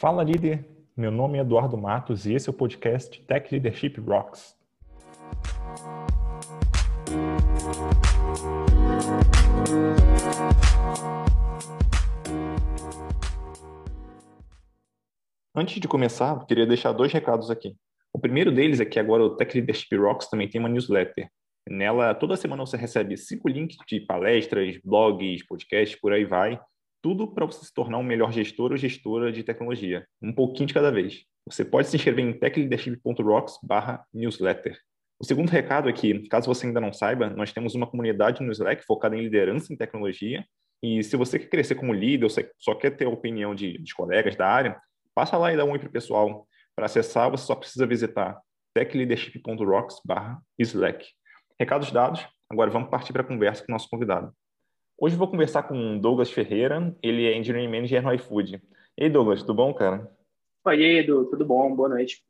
Fala líder, meu nome é Eduardo Matos e esse é o podcast Tech Leadership Rocks. Antes de começar, queria deixar dois recados aqui. O primeiro deles é que agora o Tech Leadership Rocks também tem uma newsletter. Nela, toda semana você recebe cinco links de palestras, blogs, podcasts, por aí vai. Tudo para você se tornar um melhor gestor ou gestora de tecnologia. Um pouquinho de cada vez. Você pode se inscrever em techleadership.rocks newsletter. O segundo recado é que, caso você ainda não saiba, nós temos uma comunidade no Slack focada em liderança em tecnologia. E se você quer crescer como líder ou só quer ter a opinião de, de colegas da área, passa lá e dá um oi para o pessoal. Para acessar, você só precisa visitar techleadership.rocks/slack. Recados dados, agora vamos partir para a conversa com o nosso convidado. Hoje eu vou conversar com Douglas Ferreira, ele é Engineering Manager no iFood. E aí, Douglas, tudo bom, cara? Oi, Edu, tudo bom? Boa noite.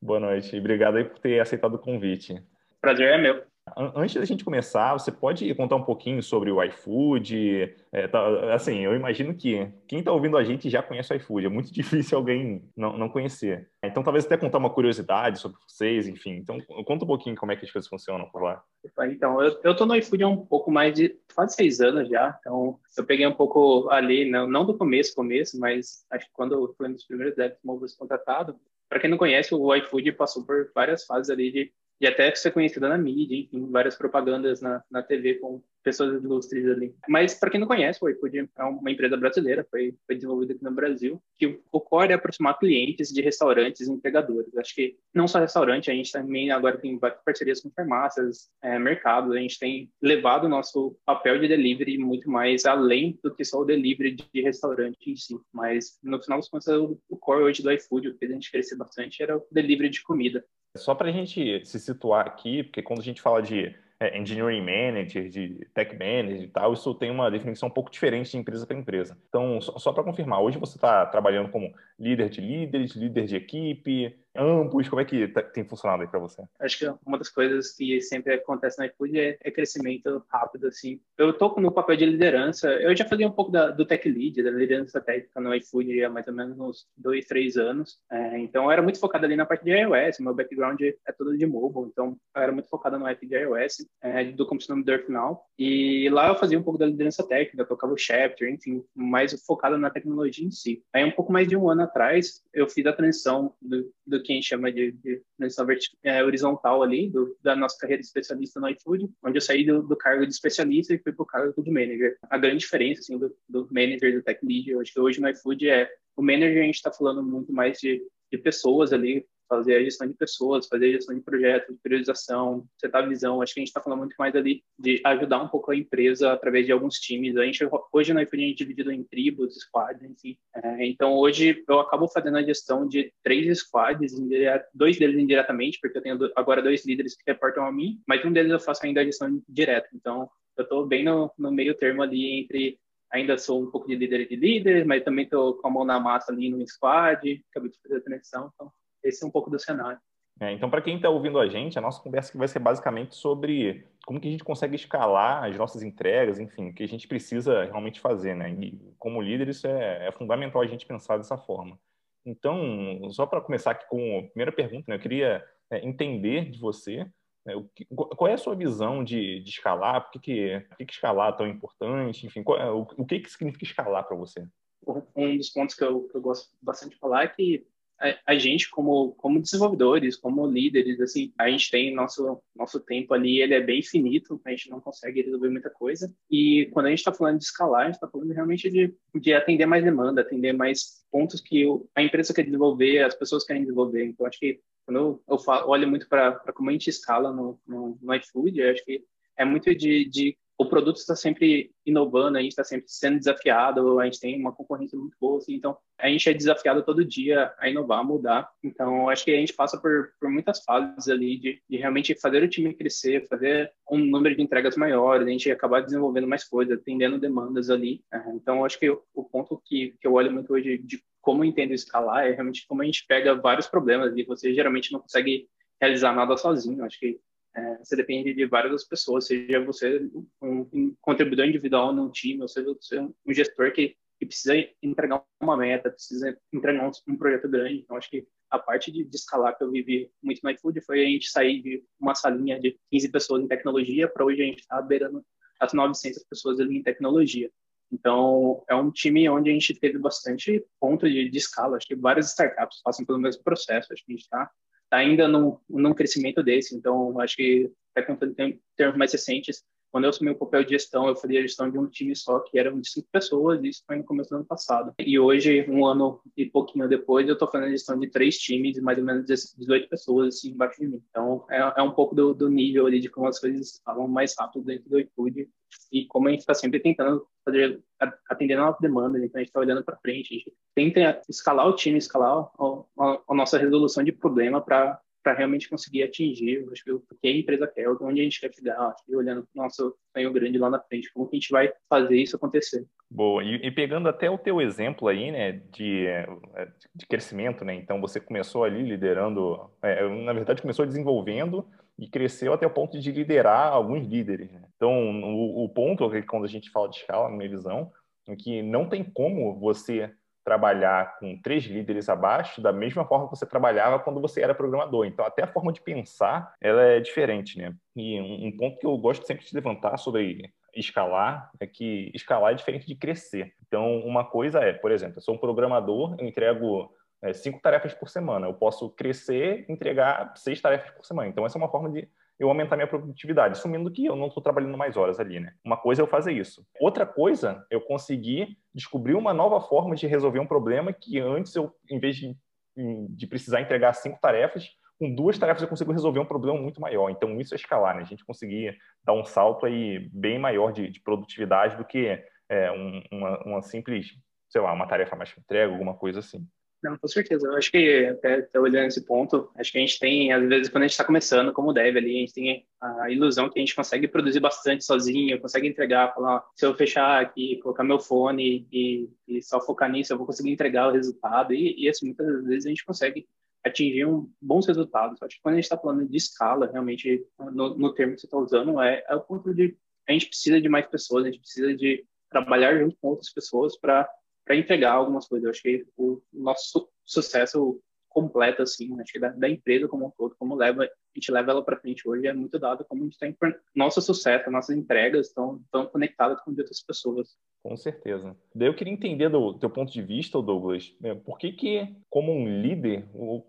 Boa noite, obrigado aí por ter aceitado o convite. Prazer é meu. Antes da gente começar, você pode contar um pouquinho sobre o iFood? É, tá, assim, eu imagino que quem está ouvindo a gente já conhece o iFood. É muito difícil alguém não, não conhecer. Então, talvez até contar uma curiosidade sobre vocês, enfim. Então, conta um pouquinho como é que as coisas funcionam por lá. Então, eu, tô no iFood há um pouco mais de quase seis anos já. Então, eu peguei um pouco ali, não, não do começo, começo, mas acho que quando fui um dos primeiros devs móveis contratado, para quem não conhece, o iFood passou por várias fases ali de e até ser conhecida na mídia, enfim, várias propagandas na, na TV com pessoas ilustres ali. Mas, para quem não conhece, o iFood é uma empresa brasileira, foi, foi desenvolvida aqui no Brasil, que o core é aproximar clientes de restaurantes e empregadores. Acho que não só restaurante, a gente também agora tem parcerias com farmácias, é, mercados, a gente tem levado o nosso papel de delivery muito mais além do que só o delivery de restaurante em si. Mas, no final das contas, o, core hoje do iFood, o que a gente crescer bastante, era o delivery de comida. Só para a gente se situar aqui, porque quando a gente fala de é, engineering manager, de tech manager e tal, isso tem uma definição um pouco diferente de empresa para empresa. Então, só, só para confirmar, hoje você está trabalhando como líder de líderes, líder de equipe, ambos? Como é que tá, tem funcionado aí para você? Acho que uma das coisas que sempre acontece no iFood é, é, crescimento rápido, assim. Eu estou no papel de liderança, eu já falei um pouco da, do Tech Lead, da liderança técnica no iFood há mais ou menos uns dois, três anos. É, então, eu era muito focado ali na parte de iOS, meu background é todo de mobile, então eu era muito focado no app de iOS, é, do consumidor final. E lá eu fazia um pouco da liderança técnica, tocava o chapter, enfim, mais focado na tecnologia em si. Aí, um pouco mais de um ano atrás, eu fiz a transição do, do que a gente chama de, de transição é, horizontal ali, do, da nossa carreira de especialista no iFood, onde eu saí do, do cargo de especialista e fui para o cargo de manager. A grande diferença assim, do, do manager do tech lead, eu acho que hoje no iFood é o manager a gente está falando muito mais de, de pessoas ali, fazer a gestão de pessoas, fazer a gestão de projetos, de priorização, setar visão. Acho que a gente está falando muito mais ali de ajudar um pouco a empresa através de alguns times. A gente, hoje na iFood a gente é dividido em tribos, squads, enfim. É, então hoje eu acabo fazendo a gestão de três squads, dois deles indiretamente, porque eu tenho agora dois líderes que reportam a mim, mas um deles eu faço ainda a gestão direta. Então eu estou bem no, no meio termo ali entre ainda sou um pouco de líder de líder, mas também estou com a mão na massa ali no squad, acabei de fazer a transição, então esse é um pouco do cenário. É, então, para quem está ouvindo a gente, a nossa conversa vai ser basicamente sobre como que a gente consegue escalar as nossas entregas, enfim, o que a gente precisa realmente fazer, né? E como líder, isso é, é fundamental a gente pensar dessa forma. Então, só para começar aqui com a primeira pergunta, né, eu queria é, entender de você né, o que, qual é a sua visão de, de escalar, por que, que, por que, que escalar é tão importante, enfim, qual, é, o, o que, que significa escalar para você? Um dos pontos que eu, que eu gosto bastante de falar é que a, gente como como desenvolvedores, como líderes, assim, a gente tem nosso nosso tempo ali, ele é bem finito, a gente não consegue resolver muita coisa. E quando a gente está falando de escalar, a gente está falando realmente de, de atender mais demanda, atender mais pontos que a empresa quer desenvolver, as pessoas querem desenvolver. Então, acho que quando eu, falo, olho muito para como a gente escala no, no, no iFood, acho que é muito de, de o produto está sempre inovando, a gente está sempre sendo desafiado, a gente tem uma concorrência muito boa, assim, então a gente é desafiado todo dia a inovar, a mudar. Então, acho que a gente passa por, por muitas fases ali de, de realmente fazer o time crescer, fazer um número de entregas maior, a gente acabar desenvolvendo mais coisas, atendendo demandas ali. É, então, acho que o, o ponto que, que eu olho muito hoje de como eu entendo escalar é realmente como a gente pega vários problemas e você geralmente não consegue realizar nada sozinho. Acho que é, você depende de várias pessoas, seja você um, contribuidor individual num time, ou seja você um gestor que e precisa entregar uma meta, precisa entregar um, um projeto grande. Então, acho que a parte de, de, escalar que eu vivi muito no iFood foi a gente sair de uma salinha de 15 pessoas em tecnologia para hoje a gente está beirando as 900 pessoas ali em tecnologia. Então, é um time onde a gente teve bastante ponto de, de escala. Acho que várias startups passam pelo mesmo processo. Acho que a gente está tá ainda num, num crescimento desse. Então, acho que, até contando em termos mais recentes, quando eu assumi o papel de gestão, eu fazia a gestão de um time só, que era de cinco pessoas, e isso foi no começo do ano passado. E hoje, um ano e pouquinho depois, eu estou fazendo a gestão de três times, mais ou menos 18 pessoas, assim, embaixo de mim. Então, é, é um pouco do, do, nível ali de como as coisas falam mais rápido dentro do iFood e como a gente está sempre tentando fazer, atender a nossa demanda, então a gente está olhando para frente, a gente tenta escalar o time, escalar a, a, nossa resolução de problema para para realmente conseguir atingir acho que, o que a empresa quer, onde a gente quer chegar, acho que olhando para o nosso sonho grande lá na frente, como que a gente vai fazer isso acontecer. Boa, e, e, pegando até o teu exemplo aí, né, de, de crescimento, né, então você começou ali liderando, é, na verdade começou desenvolvendo e cresceu até o ponto de liderar alguns líderes. Né? Então, o, o ponto, é quando a gente fala de escala, na minha visão, é que não tem como você trabalhar com três líderes abaixo da mesma forma que você trabalhava quando você era programador. Então, até a forma de pensar, ela é diferente, né? E um ponto que eu gosto sempre de levantar sobre escalar é que escalar é diferente de crescer. Então, uma coisa é, por exemplo, eu sou um programador, eu entrego é, cinco tarefas por semana. Eu posso crescer entregar seis tarefas por semana. Então, essa é uma forma de eu aumentar minha produtividade, assumindo que eu não estou trabalhando mais horas ali, né? Uma coisa é eu fazer isso. Outra coisa, eu conseguir descobrir uma nova forma de resolver um problema que antes eu, em vez de, de precisar entregar cinco tarefas, com duas tarefas eu consigo resolver um problema muito maior. Então, isso é escalar, né? A gente conseguir dar um salto aí bem maior de, de produtividade do que é, um, uma, uma simples, sei lá, uma tarefa mais entrega, alguma coisa assim. Não, com certeza. Eu acho que, até, olhando esse ponto, acho que a gente tem, às vezes, quando a gente está começando, como deve ali, a gente tem a ilusão que a gente consegue produzir bastante sozinho, consegue entregar, falar, se eu fechar aqui, colocar meu fone e, e só focar nisso, eu vou conseguir entregar o resultado. E, e assim, muitas vezes a gente consegue atingir um, bons resultados. Acho que quando a gente está falando de escala, realmente, no, no termo que você está usando, é, é o ponto de a gente precisa de mais pessoas, a gente precisa de trabalhar junto com outras pessoas para para entregar algumas coisas. Eu acho que o nosso sucesso completo, assim, acho que da, da, empresa como um todo, como leva, a gente leva ela para frente hoje, é muito dado como a gente tem nosso sucesso, nossas entregas estão, estão conectadas com outras pessoas. Com certeza. Daí eu queria entender do teu ponto de vista, Douglas, né, por que que, como um líder,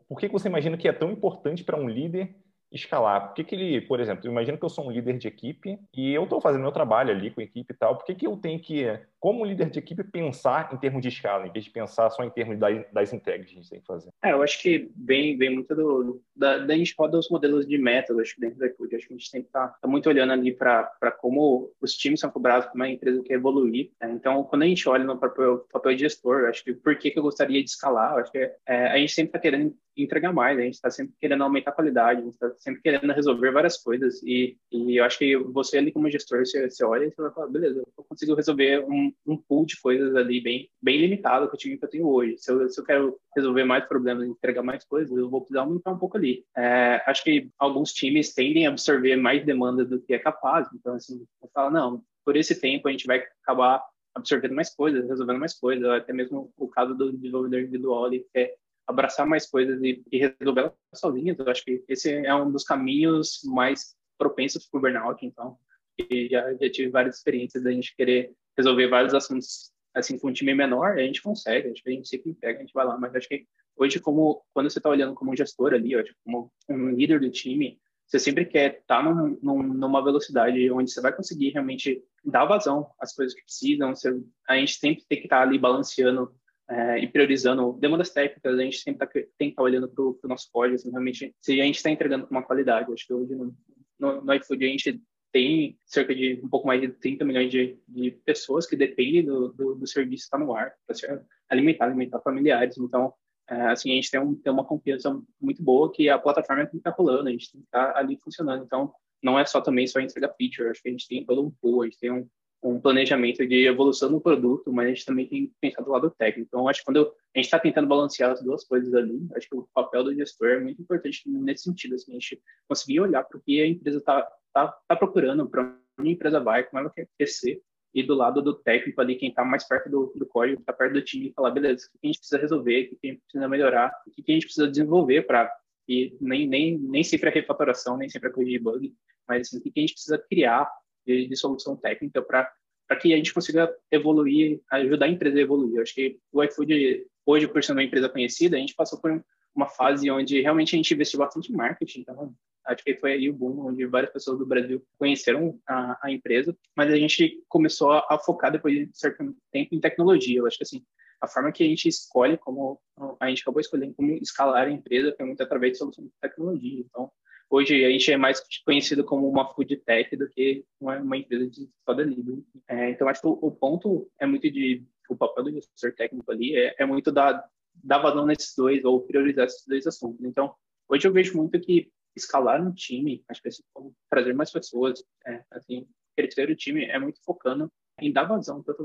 por que que você imagina que é tão importante para um líder escalar? Por que, que ele, por exemplo, imagina que eu sou um líder de equipe e eu estou fazendo meu trabalho ali com a equipe e tal, por que, que eu tenho que, como líder de equipe, pensar em termos de escala, em vez de pensar só em termos das, das entregas que a gente tem que fazer? É, eu acho que vem, vem muito do, da, da gente roda os modelos de método, acho que dentro da equipe, acho que a gente tem que estar tá, tá muito olhando ali para como os times são cobrados, como a empresa quer evoluir. Né? Então, quando a gente olha no papel, papel gestor, acho que por que, que eu gostaria de escalar, acho que é, a gente sempre está querendo entregar mais, a gente está sempre querendo aumentar a qualidade, a gente está sempre querendo resolver várias coisas e, e eu acho que você ali como gestor, você, você olha e você vai falar, beleza, eu consigo resolver um, um pool de coisas ali bem, bem limitado o time que eu tenho hoje. Se eu, se eu quero resolver mais problemas, entregar mais coisas, eu vou precisar aumentar um pouco ali. É, acho que alguns times tendem a absorver mais demandas do que é capaz, então assim, eu falo, não, por esse tempo a gente vai acabar absorvendo mais coisas, resolvendo mais coisas, até mesmo o caso do desenvolvedor individual ali, que é abraçar mais coisas e, e resolver elas sozinhas. Eu acho que esse é um dos caminhos mais propensos para o burnout. Então, já, já tive várias experiências da gente querer resolver vários assuntos assim com um time menor, a gente consegue, a gente sempre pega, a gente vai lá, mas acho que hoje como quando você está olhando como um gestor ali, ó, como um líder do time, você sempre quer estar tá num, numa velocidade onde você vai conseguir realmente dar vazão às coisas que precisam. Você, a gente sempre tem que estar tá ali balanceando é, e priorizando demandas técnicas, a gente sempre tá, tem que estar tá olhando para o nosso código, assim, realmente, se a gente está entregando com uma qualidade. Acho que hoje no, no, no iFood a gente tem cerca de um pouco mais de 30 milhões de, de pessoas que dependem do, do, do serviço estar no ar, para alimentar, alimentar familiares. Então, é, assim, a gente tem, um, tem uma confiança muito boa que a plataforma tem que estar tá rolando, a gente tem que estar tá ali funcionando. Então, não é só também só entregar feature, acho que a gente tem todo um pool, a gente tem um, um planejamento de evolução do produto, mas a gente também tem que pensar do lado técnico. Então, acho que quando eu, a gente está tentando balancear as duas coisas ali, acho que o papel do gestor é muito importante nesse sentido, assim, a gente conseguir olhar para o que a empresa está tá, tá procurando, para onde a empresa vai, como ela quer crescer, ir do lado do técnico ali, quem está mais perto do, do código, está perto do time, e falar, beleza, o que a gente precisa resolver, o que a gente precisa melhorar, o que a gente precisa desenvolver para e nem, nem, nem sempre é refatoração, nem sempre é corrigir bug, mas assim, o que a gente precisa criar de, de solução técnica para que a gente consiga evoluir, ajudar a empresa a evoluir. Eu acho que o iFood, hoje, por ser uma empresa conhecida, a gente passou por uma fase onde realmente a gente investiu bastante em marketing, então acho que foi aí o boom, onde várias pessoas do Brasil conheceram a, a empresa, mas a gente começou a, focar depois de certo tempo em tecnologia. Eu acho que assim, a forma que a gente escolhe, como a gente acabou escolhendo como escalar a empresa, foi muito através de soluções de tecnologia. Então, hoje a gente é mais conhecido como uma food tech do que uma, empresa de só delivery. É, então, acho que o, o, ponto é muito de o papel do gestor técnico ali é, é muito da dar vazão nesses dois ou priorizar esses dois assuntos. Então, hoje eu vejo muito que escalar um time, acho que trazer mais pessoas, é, assim, crescer o time é muito focando em dar vazão para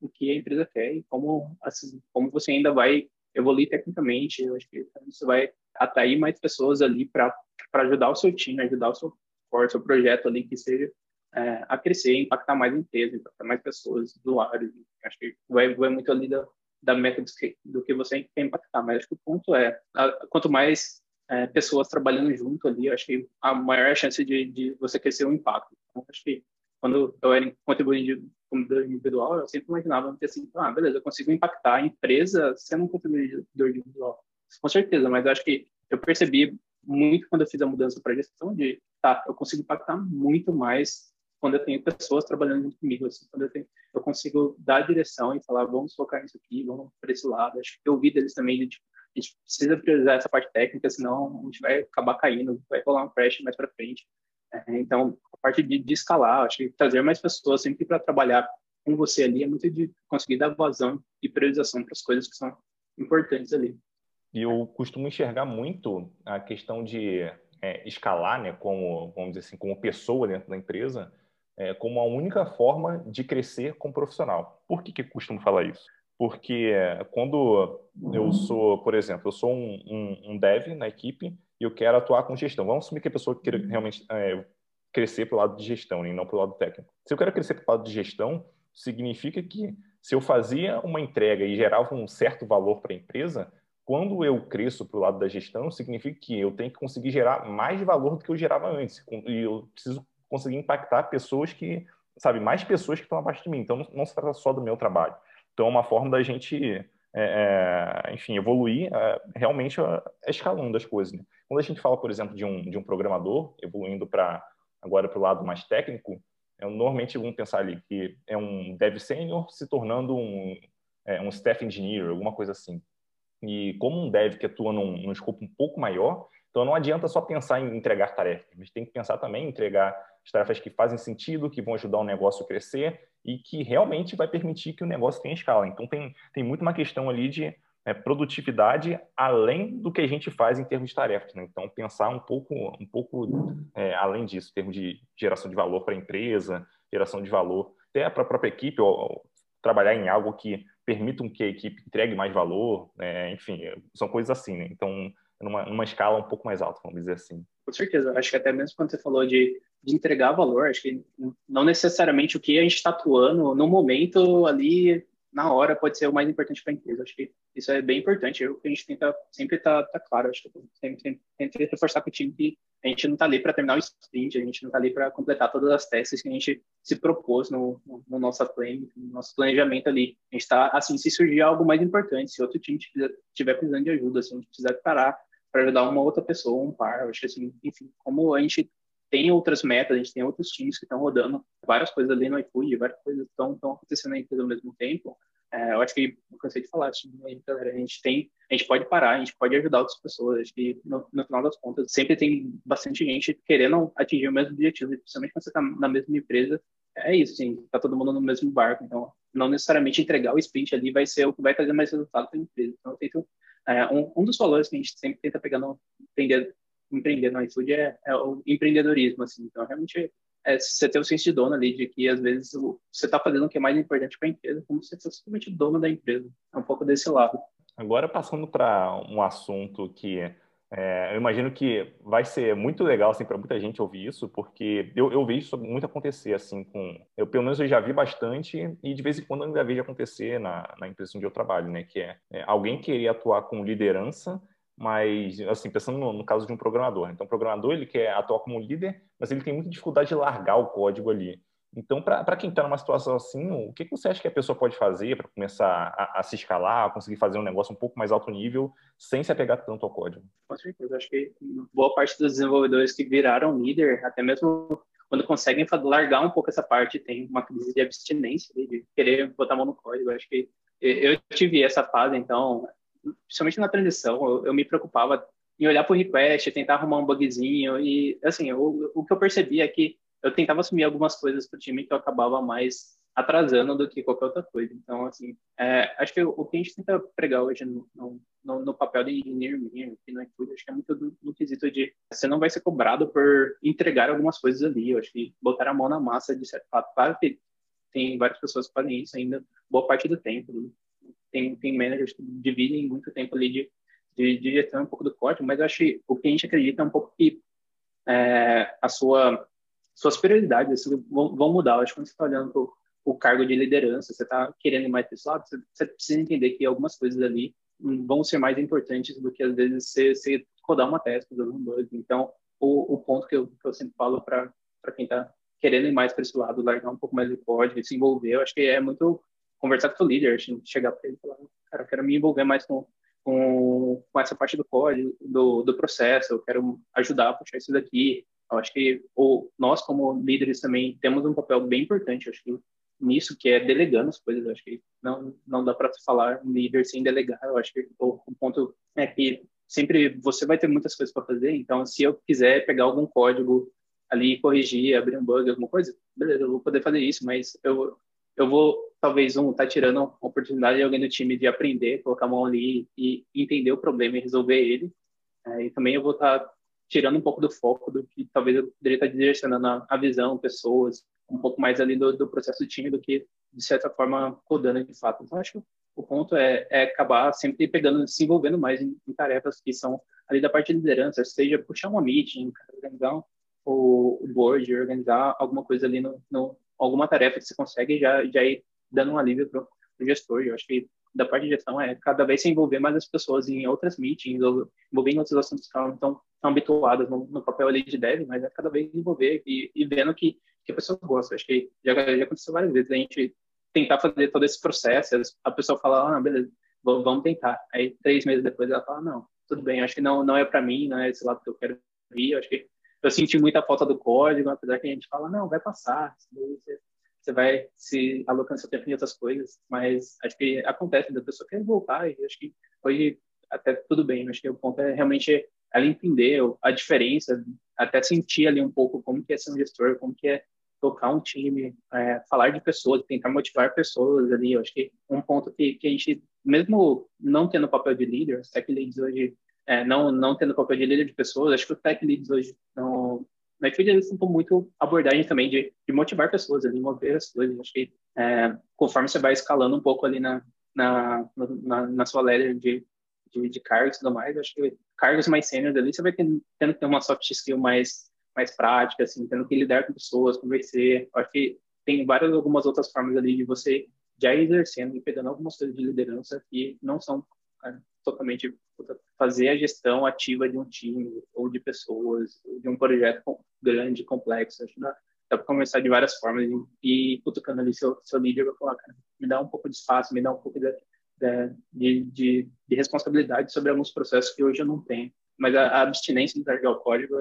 o que a empresa quer e como, assim, como você ainda vai evoluir tecnicamente. Eu acho que você vai atrair mais pessoas ali para ajudar o seu time, ajudar o seu, o seu projeto ali que seja é, a crescer, impactar mais a empresa, impactar mais pessoas, usuários. Acho que vai, vai muito ali da, da meta do que, do que você quer impactar. Mas acho que o ponto é, a, quanto mais é, pessoas trabalhando junto ali, acho que a maior chance de, de você crescer o impacto. Então, acho que quando eu era contribuinte individual, eu sempre imaginava assim, ah, beleza, eu consigo impactar a empresa sendo um contribuidor individual. Com certeza, mas acho que eu percebi muito quando eu fiz a mudança para gestão de, tá, eu consigo impactar muito mais quando eu tenho pessoas trabalhando junto comigo, assim, quando eu, tenho, eu consigo dar direção e falar, vamos focar nisso aqui, vamos para esse lado. Acho que eu ouvi deles também de, tipo, a gente precisa priorizar essa parte técnica, senão a gente vai acabar caindo, vai rolar um crash mais para frente. É, então, a parte de, de, escalar, acho que trazer mais pessoas sempre para trabalhar com você ali é muito de conseguir dar vazão e priorização para as coisas que são importantes ali. E eu costumo enxergar muito a questão de é, escalar, né, como vamos dizer assim, como pessoa dentro da empresa, é, como a única forma de crescer como profissional. Por que que eu costumo falar isso? porque quando eu sou, por exemplo, eu sou um, um, um dev na equipe e eu quero atuar com gestão. Vamos assumir que a pessoa queira realmente é, crescer para o lado de gestão e não para o lado técnico. Se eu quero crescer para o lado de gestão, significa que se eu fazia uma entrega e gerava um certo valor para a empresa, quando eu cresço para o lado da gestão, significa que eu tenho que conseguir gerar mais valor do que eu gerava antes. E eu preciso conseguir impactar pessoas que, sabe, mais pessoas que estão abaixo de mim. Então, não se trata só do meu trabalho. Então, é uma forma da gente, é, é, enfim, evoluir é, realmente escalando as coisas. Né? Quando a gente fala, por exemplo, de um, de um programador evoluindo para agora para o lado mais técnico, é, normalmente vamos pensar ali que é um dev sênior se tornando um, é, um staff engineer, alguma coisa assim. E como um dev que atua num, num escopo um pouco maior, então não adianta só pensar em entregar tarefas, gente tem que pensar também em entregar as tarefas que fazem sentido, que vão ajudar o negócio a crescer e que realmente vai permitir que o negócio tenha escala. Então, tem, tem muito uma questão ali de é, produtividade além do que a gente faz em termos de tarefas. Né? Então, pensar um pouco, um pouco é, além disso, em termos de geração de valor para a empresa, geração de valor até para a própria equipe, ou, ou, trabalhar em algo que permita que a equipe entregue mais valor, né? enfim, são coisas assim. Né? Então, numa, numa escala um pouco mais alta, vamos dizer assim. Com certeza. Acho que até mesmo quando você falou de de entregar valor. Acho que não necessariamente o que a gente está atuando no momento ali, na hora, pode ser o mais importante para a empresa. Acho que isso é bem importante. Eu, a gente tenta sempre estar tá, tá claro. Acho que sempre tenta reforçar com o time que a gente não está ali para terminar o sprint, a gente não está ali para completar todas as testes que a gente se propôs no, no, no nosso plan, no nosso planejamento ali. A gente está, assim, se surgir algo mais importante, se outro time estiver precisando de ajuda, se a gente precisar parar para ajudar uma outra pessoa, um par, acho que assim, enfim, como a gente tem outras metas, a gente tem outros times que estão rodando várias coisas ali no iFood, várias coisas estão, acontecendo empresa ao mesmo tempo. É, eu acho que eu cansei de falar assim, galera, a gente tem, a gente pode parar, a gente pode ajudar outras pessoas. Acho que no, no final das contas sempre tem bastante gente querendo atingir o mesmo objetivo, principalmente quando você está na mesma empresa. É isso, sim, tá todo mundo no mesmo barco, então não necessariamente entregar o sprint ali vai ser o que vai trazer mais resultado para a empresa. Então, eu tento, é, um, um dos valores que a gente sempre tenta pegar no, entender empreender no iFood é, é o empreendedorismo, assim. Então, realmente, é você ter o senso de dono ali, de que às vezes você está fazendo o que é mais importante para a empresa, como se você fosse simplesmente dono da empresa. É um pouco desse lado. Agora, passando para um assunto que É, eu imagino que vai ser muito legal assim para muita gente ouvir isso, porque eu, eu vejo isso muito acontecer assim com, eu pelo menos eu já vi bastante e de vez em quando ainda vejo acontecer na, na empresa onde eu trabalho, né? Que é, é alguém querer atuar com liderança, mas assim pensando no, no, caso de um programador, então o programador ele quer atuar como líder, mas ele tem muita dificuldade de largar o código ali. Então, para quem está numa situação assim, o que, que, você acha que a pessoa pode fazer para começar a, a, se escalar, a conseguir fazer um negócio um pouco mais alto nível, sem se apegar tanto ao código? Com certeza. Acho que boa parte dos desenvolvedores que viraram líder, até mesmo quando conseguem largar um pouco essa parte, tem uma crise de abstinência, de querer botar a mão no código. Acho que eu tive essa fase, então, principalmente na transição, eu, eu me preocupava em olhar para o request, tentar arrumar um bugzinho, e, assim, o, o que eu percebi é que eu tentava assumir algumas coisas para o time que eu acabava mais atrasando do que qualquer outra coisa. Então, assim, é, acho que o que a gente tenta pregar hoje no, no, no papel de minha, que não é tudo, acho que é muito do, no quesito de você não vai ser cobrado por entregar algumas coisas ali. Eu acho que botar a mão na massa, de certo fato, claro que tem várias pessoas que fazem isso ainda, boa parte do tempo. Tem, tem managers que dividem muito tempo ali de, de, de gestão um pouco do código, mas eu acho que o que a gente acredita é um pouco que é, a sua suas prioridades vão, vão mudar. Eu acho que quando você está olhando para o cargo de liderança, você está querendo mais pessoal, você, você, precisa entender que algumas coisas ali vão ser mais importantes do que às vezes você, você rodar uma testa do bug. Então, o, o, ponto que eu, que eu sempre falo para quem está querendo ir mais para esse lado, largar um pouco mais de código, se envolver, eu acho que é muito conversar com o líder, chegar para ele e falar, cara, eu quero me envolver mais com, com, com essa parte do código, do, do processo, eu quero ajudar a puxar isso daqui, eu acho que o, nós, como líderes, também temos um papel bem importante, acho que nisso, que é delegando as coisas. Eu acho que não, não dá para falar um líder sem delegar. Eu acho que o, o ponto é que sempre você vai ter muitas coisas para fazer, então se eu quiser pegar algum código ali, corrigir, abrir um bug, alguma coisa, beleza, eu vou poder fazer isso, mas eu, eu vou, talvez, um, tá tirando a oportunidade de alguém do time de aprender, colocar a mão ali e entender o problema e resolver ele. É, e também eu vou estar tá tirando um pouco do foco do que talvez eu poderia estar direcionando a, a visão, pessoas, um pouco mais ali do, do processo do time do que, de certa forma, codando de fato. Então, acho que o ponto é, é acabar sempre pegando, se envolvendo mais em, em, tarefas que são ali da parte de liderança, seja puxar uma meeting, organizar o board, organizar alguma coisa ali no, no, alguma tarefa que você consegue já já ir dando um alívio para o gestor. Eu acho que da parte de gestão é cada vez se envolver mais as pessoas em outras meetings envolver em outros assuntos que estão, habituadas no, no, papel ali de dev, mas é cada vez envolver e, e vendo que, que a pessoa gosta. Acho que já, já aconteceu várias vezes a gente tentar fazer todo esse processo, a pessoa fala, ah, beleza, vamos tentar. Aí três meses depois ela fala, não, tudo bem, acho que não, não é para mim, não é esse lado que eu quero ir, acho que eu senti muita falta do código, apesar que a gente fala, não, vai passar, você você vai se alocando seu tempo em outras coisas, mas acho que acontece da pessoa querer voltar e acho que hoje até tudo bem, acho que o ponto é realmente ela entender a diferença, até sentir ali um pouco como que é ser um gestor, como que é tocar um time, é, falar de pessoas, tentar motivar pessoas ali, eu acho que um ponto que, que a gente, mesmo não tendo papel de líder, os tech leads hoje, é, não, não tendo papel de líder de pessoas, acho que os tech leads hoje não, na Equid eles tentam muito abordagem também de, de motivar pessoas, de mover as coisas. Acho que é, conforme você vai escalando um pouco ali na, na, na, na sua ladder de, de, de cargos e tudo mais, acho que cargos mais sêniores ali, você vai tendo, tendo que ter uma soft skill mais, mais prática, assim, tendo que lidar com pessoas, conversar. Acho que tem várias, algumas outras formas ali de você já exercendo e pegando algumas coisas de liderança que não são é, totalmente fazer a gestão ativa de um time ou de pessoas, de um projeto grande, complexo. Acho que dá, para começar de várias formas e, e cutucando ali seu, seu líder vai falar, cara, me dá um pouco de espaço, me dá um pouco de, de, de, de responsabilidade sobre alguns processos que hoje eu não tenho. Mas a, a abstinência de largar o código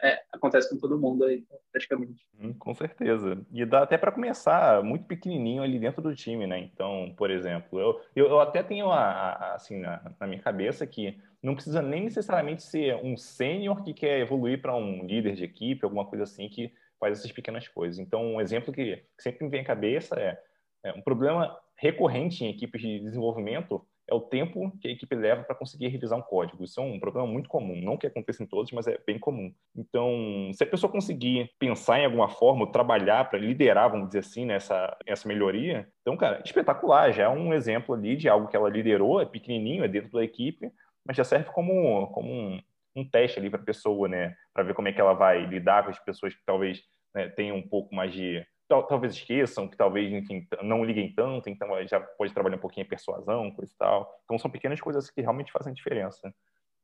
é, acontece com todo mundo aí, praticamente. Hum, com certeza. E dá até para começar muito pequenininho ali dentro do time, né? Então, por exemplo, eu, eu, eu até tenho a, a, assim na, na, minha cabeça que não precisa nem necessariamente ser um sênior que quer evoluir para um líder de equipe, alguma coisa assim que faz essas pequenas coisas. Então, um exemplo que, sempre me vem à cabeça é, é um problema recorrente em equipes de desenvolvimento é o tempo que a equipe leva para conseguir revisar um código. Isso é um problema muito comum, não que aconteça em todos, mas é bem comum. Então, se a pessoa conseguir pensar em alguma forma, trabalhar para liderar, vamos dizer assim, nessa essa melhoria, então, cara, espetacular, já é um exemplo ali de algo que ela liderou, é pequenininho, é dentro da equipe, mas já serve como, como um, um teste ali para a pessoa, né? Para ver como é que ela vai lidar com as pessoas que talvez né, tenham um pouco mais de talvez esqueçam, que talvez, enfim, não liguem tanto, então já pode trabalhar um pouquinho em persuasão, coisa e tal. Então são pequenas coisas que realmente fazem diferença.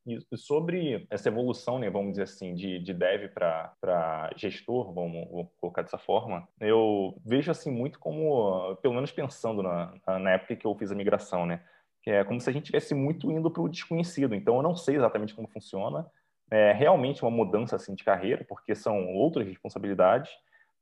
E sobre essa evolução, né, vamos dizer assim, de, de dev para gestor, vamos, vamos, colocar dessa forma, eu vejo assim muito como, pelo menos pensando na, na época que eu fiz a migração, né, que é como se a gente estivesse muito indo para o desconhecido. Então eu não sei exatamente como funciona. É realmente uma mudança assim de carreira, porque são outras responsabilidades.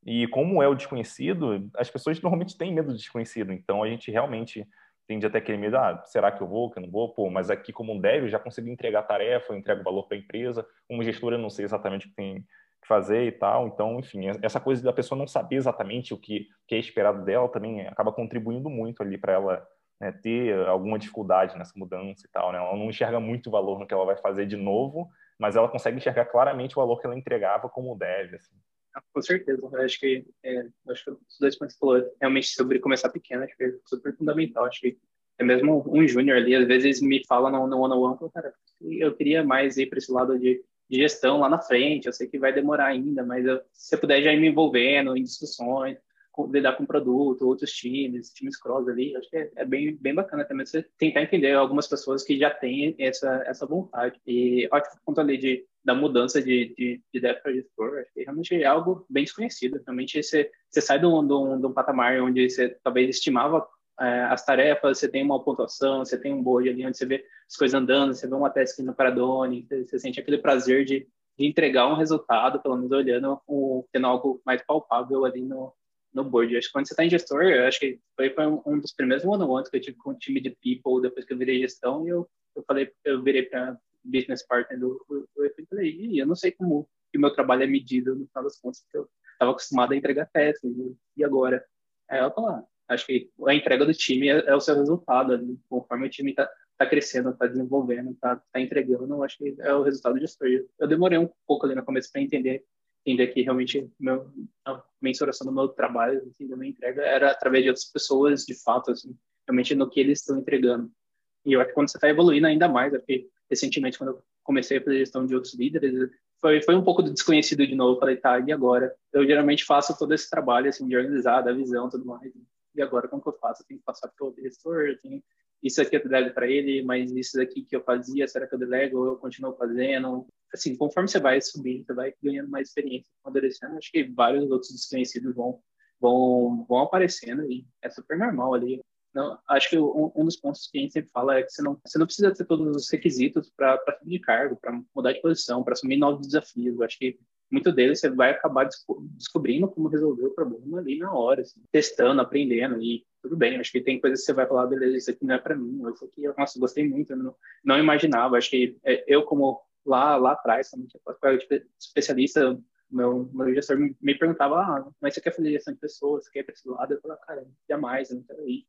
E como é o desconhecido, as pessoas normalmente têm medo do desconhecido. Então a gente realmente tende até aquele medo, ah, será que eu vou, que eu não vou? Pô, mas aqui como um dev eu já consigo entregar tarefa, eu entrego valor para a empresa. Como gestor eu não sei exatamente o que tem que fazer e tal. Então, enfim, essa coisa da pessoa não saber exatamente o que, que é esperado dela também acaba contribuindo muito ali para ela né, ter alguma dificuldade nessa mudança e tal. Né? Ela não enxerga muito valor no que ela vai fazer de novo, mas ela consegue enxergar claramente o valor que ela entregava como dev. Assim. Com certeza. Eu acho que, é, acho que os dois pontos falou realmente sobre começar pequeno, acho que é super fundamental. Acho que é mesmo um júnior ali, às vezes me fala no, no one-on-one, -on -one, cara, eu queria mais ir para esse lado de, de, gestão lá na frente, eu sei que vai demorar ainda, mas eu, se você puder já ir me envolvendo em discussões, lidar com produto, outros times, times cross ali, acho que é, é, bem, bem bacana também você tentar entender algumas pessoas que já têm essa, essa vontade. E ótimo ponto ali de da mudança de, de, de dev para gestor, acho que realmente é algo bem desconhecido. Realmente você, você sai de um, de, um, de um patamar onde você talvez estimava é, as tarefas, você tem uma pontuação, você tem um board ali onde você vê as coisas andando, você vê uma task no Paradone, você, você sente aquele prazer de, de, entregar um resultado, pelo menos olhando, um, tendo algo mais palpável ali no, no board. Acho que quando você está em gestor, acho que foi, foi um, um, dos primeiros one-on-ones que eu tive com o time de people depois que eu virei gestão e eu, eu falei, eu virei para business partner do, do, do e eu não sei como que o meu trabalho é medido no final das contas, porque eu estava acostumado a entregar testes, e agora? Aí ela falou, ah, acho que a entrega do time é, é o seu resultado, né? conforme o time está tá crescendo, está desenvolvendo, está tá entregando, acho que é o resultado de gestor. Eu demorei um pouco ali no começo para entender entender que realmente meu, a mensuração do meu trabalho, assim, da minha entrega, era através de outras pessoas, de fato, assim, realmente no que eles estão entregando. E eu acho que quando você está evoluindo ainda mais, porque recentemente, quando eu comecei a fazer gestão de outros líderes, foi, foi um pouco do desconhecido de novo. Falei, tá, e agora? Eu geralmente faço todo esse trabalho, assim, de organizar, da visão tudo mais. E agora, como que eu faço? Eu tenho que passar para o gestor, tenho... isso aqui eu delego para ele, mas isso daqui que eu fazia, será que eu delego ou eu continuo fazendo? Assim, conforme você vai subindo, você vai ganhando mais experiência, amadurecendo, acho que vários outros desconhecidos vão, vão, vão aparecendo e é super normal ali. Não, acho que um, um, dos pontos que a gente sempre fala é que você não, você não precisa ter todos os requisitos para subir de cargo, para mudar de posição, para assumir novos desafios. Acho que muito deles você vai acabar descobrindo como resolver o problema ali na hora, assim, testando, aprendendo e tudo bem. Acho que tem coisas que você vai falar, beleza, isso aqui não é para mim, isso aqui, nossa, gostei muito, não, não imaginava. Acho que é, eu como lá lá atrás, também, especialista meu, meu gestor me, me perguntava, ah, mas você quer fazer gestão de pessoas, você quer ir para esse lado? Eu falava, cara, jamais, eu não quero ir.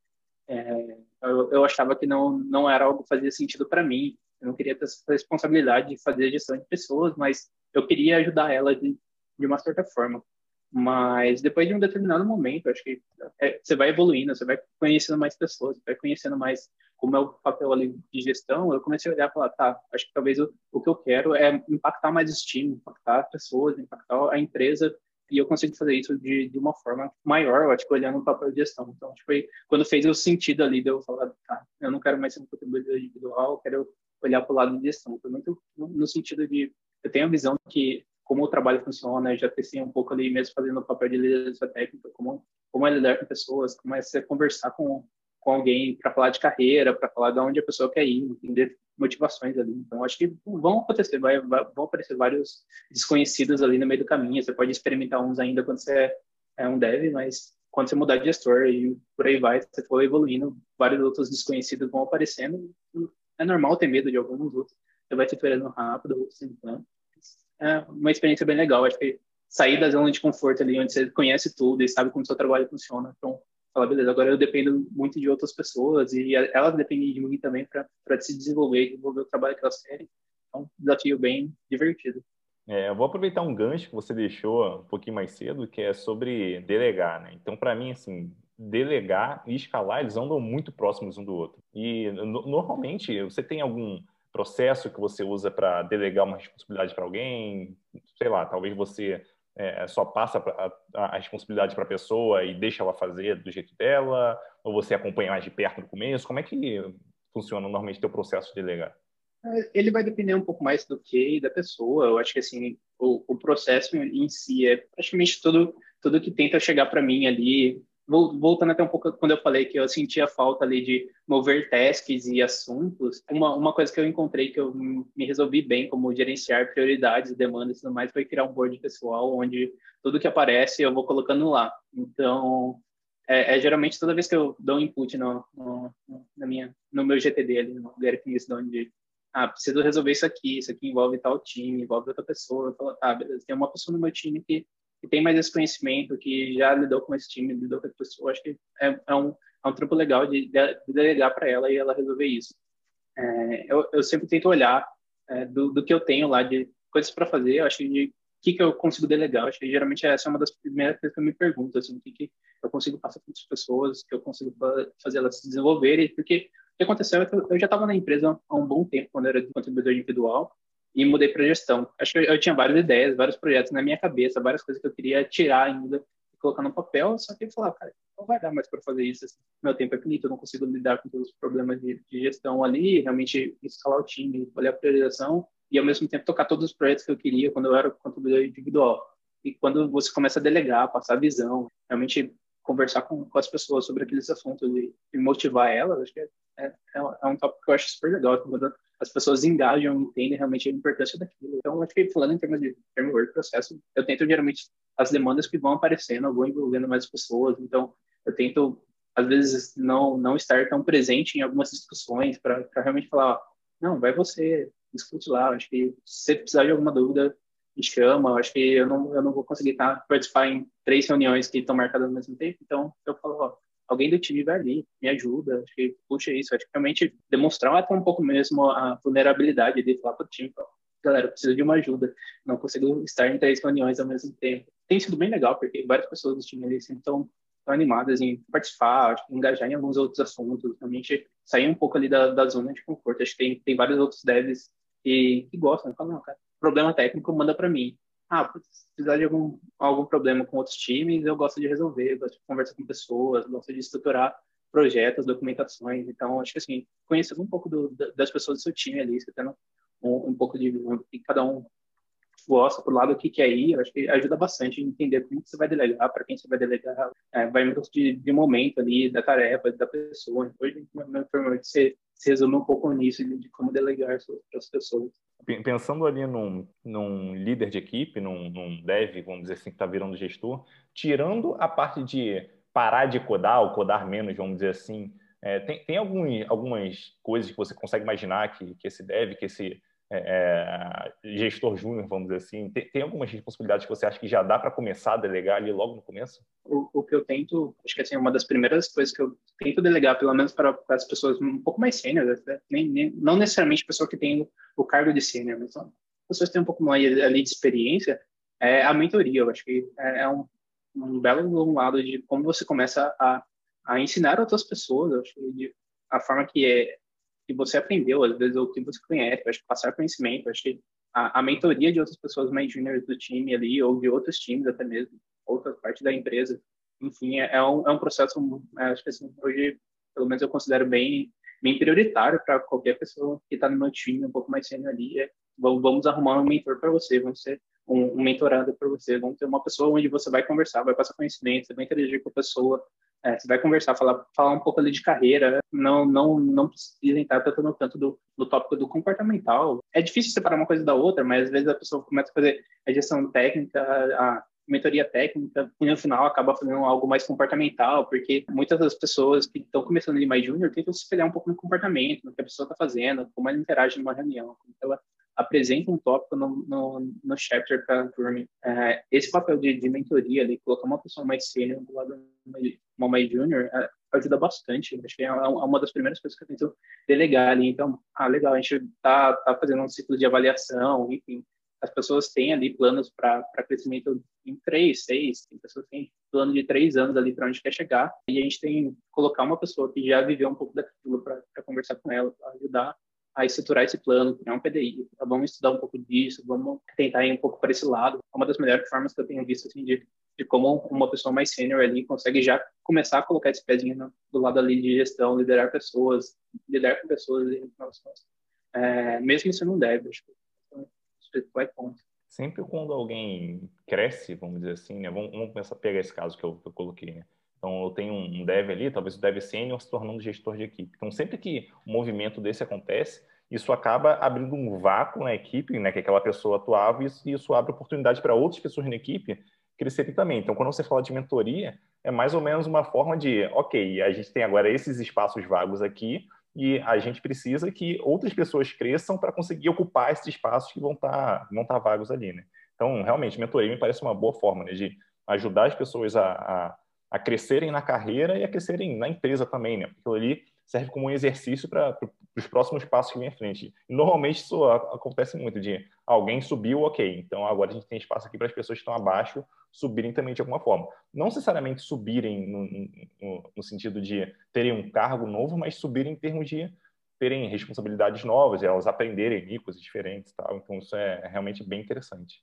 É, eu, eu, achava que não, não era algo que fazia sentido para mim. Eu não queria ter essa responsabilidade de fazer gestão de pessoas, mas eu queria ajudar ela de, de uma certa forma. Mas depois de um determinado momento, acho que é, você vai evoluindo, você vai conhecendo mais pessoas, vai conhecendo mais como é o papel ali de gestão. Eu comecei a olhar e falar, tá, acho que talvez o, o que eu quero é impactar mais os times, impactar pessoas, impactar a empresa e eu consigo fazer isso de, de uma forma maior, eu acho que olhando o papel de gestão. Então, acho que quando fez o sentido ali de eu falar, tá, eu não quero mais ser um contribuidor individual, eu quero olhar para o lado de gestão. Foi muito no sentido de, eu tenho a visão que como o trabalho funciona, eu já pensei um pouco ali mesmo fazendo o papel de liderança técnica, como, como é lidar com pessoas, como é conversar com, com alguém para falar de carreira, para falar de onde a pessoa quer ir, entender motivações ali. Então, acho que vão acontecer, vai, vão aparecer vários desconhecidos ali no meio do caminho. Você pode experimentar uns ainda quando você é, é um dev, mas quando você mudar de gestor e por aí vai, você for evoluindo, vários outros desconhecidos vão aparecendo. É normal ter medo de alguns outros. Você vai se esperando rápido, outros então. É uma experiência bem legal. Acho que sair da zona de conforto ali, onde você conhece tudo e sabe como seu trabalho funciona. Então, falar, beleza, agora eu dependo muito de outras pessoas e elas dependem de mim também para se desenvolver, desenvolver o trabalho que elas querem. Então, um desafio bem divertido. É, eu vou aproveitar um gancho que você deixou um pouquinho mais cedo, que é sobre delegar, né? Então, para mim, assim, delegar e escalar, eles andam muito próximos um do outro. E no, normalmente você tem algum processo que você usa para delegar uma responsabilidade para alguém? Sei lá, talvez você é, só passa a, a responsabilidade para a pessoa e deixa ela fazer do jeito dela? Ou você acompanha mais de perto no começo? Como é que funciona normalmente o teu processo de delegar? É, ele vai depender um pouco mais do que da pessoa. Eu acho que assim o, o processo em si é praticamente tudo tudo que tenta chegar para mim ali voltando até um pouco quando eu falei que eu sentia falta ali de mover tasks e assuntos, uma, uma coisa que eu encontrei que eu me resolvi bem como gerenciar prioridades demandas e tudo mais foi criar um board pessoal onde tudo que aparece eu vou colocando lá. Então, é, é geralmente toda vez que eu dou um input no, no, na minha, no meu GTD ali, no Derek onde ah, preciso resolver isso aqui, isso aqui envolve tal time, envolve outra pessoa, falo, tá, beleza, tem uma pessoa no meu time que que tem mais esse conhecimento, que já lidou com esse time, lidou com essa pessoa, acho que é, é um, é um trampo legal de, de delegar para ela e ela resolver isso. É, eu, eu, sempre tento olhar é, do, do, que eu tenho lá de coisas para fazer, eu acho que de que, que eu consigo delegar, eu acho que geralmente essa é uma das primeiras coisas que eu me pergunto, assim, o que, que eu consigo passar para outras pessoas, que eu consigo fazer elas se desenvolverem, porque o que aconteceu é que eu já estava na empresa há um bom tempo, quando eu era contribuidor individual, e mudei para gestão. Acho que eu, eu, tinha várias ideias, vários projetos na minha cabeça, várias coisas que eu queria tirar ainda e colocar no papel, só que eu falava, cara, não vai dar mais para fazer isso. Assim. Meu tempo é finito, eu não consigo lidar com todos os problemas de, de gestão ali, realmente escalar o time, olhar a priorização e ao mesmo tempo tocar todos os projetos que eu queria quando eu era contribuidor individual. E quando você começa a delegar, passar a visão, realmente conversar com, com as pessoas sobre aqueles assuntos e, e motivar elas, acho que é, é, é um tópico que eu acho super legal. Quando as pessoas engajam, entendem realmente a importância daquilo. Então, acho que falando em termos de framework, processo, eu tento geralmente as demandas que vão aparecendo, eu vou envolvendo mais pessoas, então eu tento às vezes não não estar tão presente em algumas discussões para realmente falar, ó, não, vai você, discute lá, acho que se você precisar de alguma dúvida, me chama, acho que eu não eu não vou conseguir estar participar em três reuniões que estão marcadas ao mesmo tempo, então eu falo, ó, alguém do time vai ali, me ajuda, acho que puxa isso, acho que realmente demonstrar até um pouco mesmo a vulnerabilidade de falar para o time, galera, preciso de uma ajuda, não consigo estar em três reuniões ao mesmo tempo. Tem sido bem legal, porque várias pessoas do time ali estão animadas em participar, engajar em alguns outros assuntos, realmente sair um pouco ali da, da zona de conforto. Acho que tem, tem vários outros devs que, que gostam, falam, não, cara, problema técnico manda para mim ah, se precisar de algum, algum problema com outros times, eu gosto de resolver, eu gosto de conversar com pessoas, gosto de estruturar projetos, documentações. Então, acho que assim, conhecer um pouco do, das pessoas do seu time ali, você tendo um, um pouco de que cada um gosta, por lado o que quer ir, acho que ajuda bastante a entender como você vai delegar, para quem você vai delegar, é, vai muito de, de momento ali, da tarefa, da pessoa. Hoje, você se resume um pouco nisso, de como delegar para as pessoas. Pensando ali num, num líder de equipe, num, num dev, vamos dizer assim, que está virando gestor, tirando a parte de parar de codar ou codar menos, vamos dizer assim, é, tem, tem algum, algumas coisas que você consegue imaginar que, que esse dev, que esse é, é, gestor júnior, vamos dizer assim, tem, tem, algumas responsabilidades que você acha que já dá para começar a delegar ali logo no começo? O, o, que eu tento, acho que assim, uma das primeiras coisas que eu tento delegar, pelo menos para, as pessoas um pouco mais sêniores, né? nem, nem, não necessariamente pessoa que tem o cargo de sênior, mas pessoas que têm um pouco mais ali de experiência, é a mentoria. Eu acho que é, é um, um belo lado de como você começa a, a ensinar outras pessoas, eu acho que de, a forma que é que você aprendeu, às vezes, o que você conhece, acho que passar conhecimento, acho que a, a mentoria de outras pessoas mais juniors do time ali, ou de outros times até mesmo, outra parte da empresa, enfim, é, é um, é um processo, é, acho que assim, hoje, pelo menos eu considero bem, bem prioritário para qualquer pessoa que está no meu time, um pouco mais sênior ali, é, vamos arrumar um mentor para você, vamos ser um, um mentorado para você, vamos ter uma pessoa onde você vai conversar, vai passar conhecimento, você vai interagir com a pessoa, é, você vai conversar, falar, falar um pouco ali de carreira, não não não precisa entrar tratando tanto do, do tópico do comportamental. É difícil separar uma coisa da outra, mas às vezes a pessoa começa a fazer a gestão técnica, a mentoria técnica, e no final acaba fazendo algo mais comportamental, porque muitas das pessoas que estão começando ali mais júnior tentam se espelhar um pouco no comportamento, no que a pessoa está fazendo, como ela interage numa reunião, como ela apresenta um tópico no, no, no chapter para a turma. É, esse papel de, de mentoria, ali, colocar uma pessoa mais sênior do lado de uma mais júnior, é, ajuda bastante. Acho que é, é uma das primeiras coisas que eu tento delegar ali. Então, ah, legal, a gente está tá fazendo um ciclo de avaliação, enfim. As pessoas têm ali planos para crescimento em três, seis, tem pessoas que têm plano de três anos ali para onde quer chegar, e a gente tem que colocar uma pessoa que já viveu um pouco daquilo para conversar com ela, para ajudar a estruturar esse plano, criar um PDI, vamos estudar um pouco disso, vamos tentar ir um pouco para esse lado. É uma das melhores formas que eu tenho visto assim, de, de como uma pessoa mais sênior ali consegue já começar a colocar esse pezinho no, do lado ali de gestão, liderar pessoas, lidar com pessoas em relações. É, mesmo se não deve, acho que isso vai ponto. Sempre quando alguém cresce, vamos dizer assim, né? Vamos, vamos começar a pegar esse caso que eu, que eu coloquei, né? Então, eu tenho um dev ali, talvez o dev sênior se tornando gestor de equipe. Então, sempre que um movimento desse acontece, isso acaba abrindo um vácuo na equipe, né, que aquela pessoa atuava, e isso, isso abre oportunidade para outras pessoas na equipe crescerem também. Então, quando você fala de mentoria, é mais ou menos uma forma de, ok, a gente tem agora esses espaços vagos aqui, e a gente precisa que outras pessoas cresçam para conseguir ocupar esses espaços que vão estar tá, vão tá vagos ali, né? Então, realmente, mentoria me parece uma boa forma né, de ajudar as pessoas a, a a crescerem na carreira e a crescerem na empresa também, né? Porque ali serve como um exercício para os próximos passos que vem à frente. E normalmente isso acontece muito, de alguém subiu, ok, então agora a gente tem espaço aqui para as pessoas que estão abaixo subirem também de alguma forma. Não necessariamente subirem no, no, no sentido de terem um cargo novo, mas subirem em termos de terem responsabilidades novas, elas aprenderem coisas diferentes, tal. Então isso é realmente bem interessante.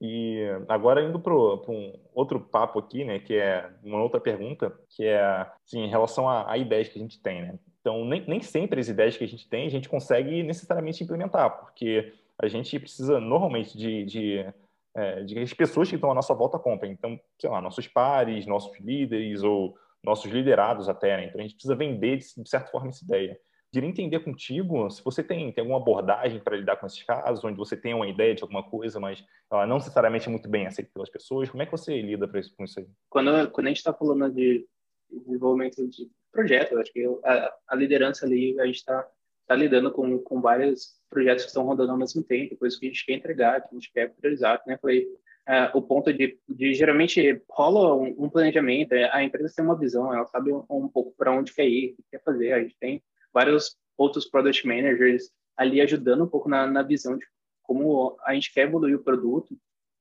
E agora indo para um outro papo aqui, né, que é uma outra pergunta, que é assim, em relação a, a, ideias que a gente tem, né? Então, nem, nem sempre as ideias que a gente tem a gente consegue necessariamente implementar, porque a gente precisa normalmente de, de, é, de as pessoas que estão à nossa volta comprem. Então, sei lá, nossos pares, nossos líderes ou nossos liderados até, né? Então, a gente precisa vender, de, certa forma, essa ideia queria entender contigo se você tem, tem alguma abordagem para lidar com esses casos, onde você tem uma ideia de alguma coisa, mas ela não necessariamente é muito bem aceita pelas pessoas. Como é que você lida com isso aí? Quando, quando a gente está falando de desenvolvimento de projetos, acho que a, a liderança ali, a gente está tá lidando com, com vários projetos que estão rodando ao mesmo tempo, coisas que a gente quer entregar, que a gente quer priorizar, né? Falei, é, o ponto de, de, geralmente rola um, um, planejamento, a empresa tem uma visão, ela sabe um, um pouco para onde quer ir, o que quer fazer, a gente tem vários outros product managers ali ajudando um pouco na, na visão de como a gente quer evoluir o produto.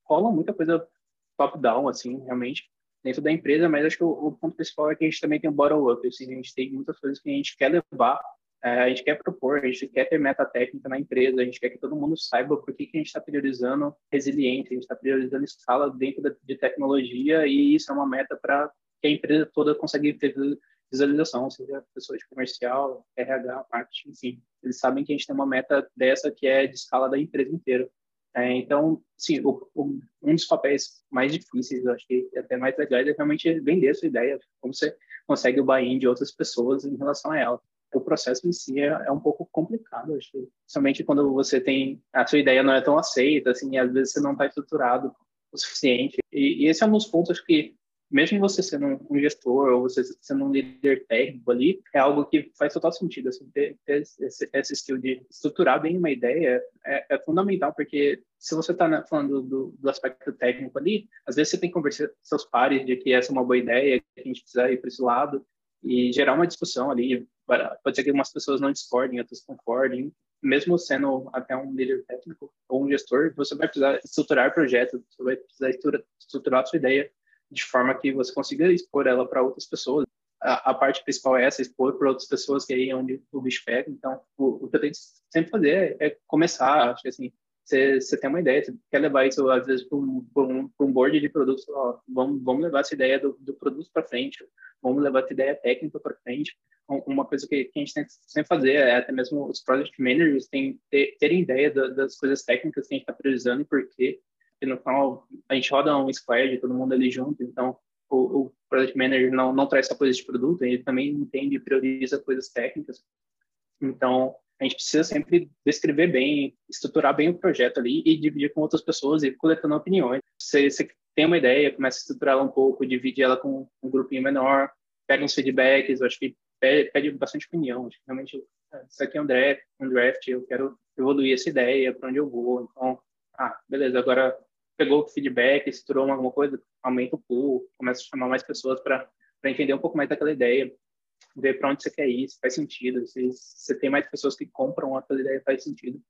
Rola muita coisa top-down, assim, realmente, dentro da empresa, mas acho que o, o, ponto principal é que a gente também tem um bottom-up, assim, a gente tem muitas coisas que a gente quer levar, é, a gente quer propor, a gente quer ter meta técnica na empresa, a gente quer que todo mundo saiba por que, que a gente está priorizando resiliência, a gente está priorizando escala dentro da, de tecnologia e isso é uma meta para que a empresa toda consiga ter visualização, seja pessoa de comercial, RH, marketing, enfim. Eles sabem que a gente tem uma meta dessa que é de escala da empresa inteira. É, então, sim, o, o, um dos papéis mais difíceis, eu acho que até mais legais, é realmente vender a sua ideia, como você consegue o buy-in de outras pessoas em relação a ela. O processo em si é, é um pouco complicado, acho, principalmente quando você tem a sua ideia não é tão aceita, assim, às vezes você não está estruturado o suficiente. E, e esse é um dos pontos que mesmo você sendo um gestor ou você sendo um líder técnico ali, é algo que faz total sentido. Assim, ter, ter esse, esse skill de estruturar bem uma ideia é, é fundamental, porque se você está falando do, do, aspecto técnico ali, às vezes você tem que conversar com seus pares de que essa é uma boa ideia, que a gente precisa ir para esse lado e gerar uma discussão ali. Pode ser que algumas pessoas não discordem, outras concordem. Mesmo sendo até um líder técnico ou um gestor, você vai precisar estruturar projetos, você vai precisar estruturar a sua ideia de forma que você consiga expor ela para outras pessoas. A, a, parte principal é essa, expor para outras pessoas, que aí é onde o bicho pega. Então, o, o que eu tenho que sempre fazer é, é começar, acho que assim, você tem uma ideia, você quer levar isso, às vezes, para um, um, um board de produtos, ó, vamos, vamos levar essa ideia do, do produto para frente, vamos levar essa ideia técnica para frente. Uma coisa que, que, a gente tem sempre fazer é até mesmo os project managers têm, ter, terem ideia das coisas técnicas que a gente está priorizando e por quê, e no final a gente roda um squad, todo mundo ali junto, então o, o Product Manager não, não traz só coisas de produto, ele também entende e prioriza coisas técnicas. Então, a gente precisa sempre descrever bem, estruturar bem o projeto ali e dividir com outras pessoas e coletando opiniões. Você, você tem uma ideia, começa a estruturar ela um pouco, divide ela com um grupinho menor, pega uns feedbacks, eu acho que pede, pede bastante opinião. Acho que realmente, ah, isso aqui é um draft, um draft, eu quero evoluir essa ideia, para onde eu vou. Então, ah, beleza, agora pegou feedback, estourou alguma coisa, aumenta o pool, começa a chamar mais pessoas para entender um pouco mais daquela ideia, ver para onde você quer ir, se faz sentido, se você tem mais pessoas que compram aquela ideia, faz sentido.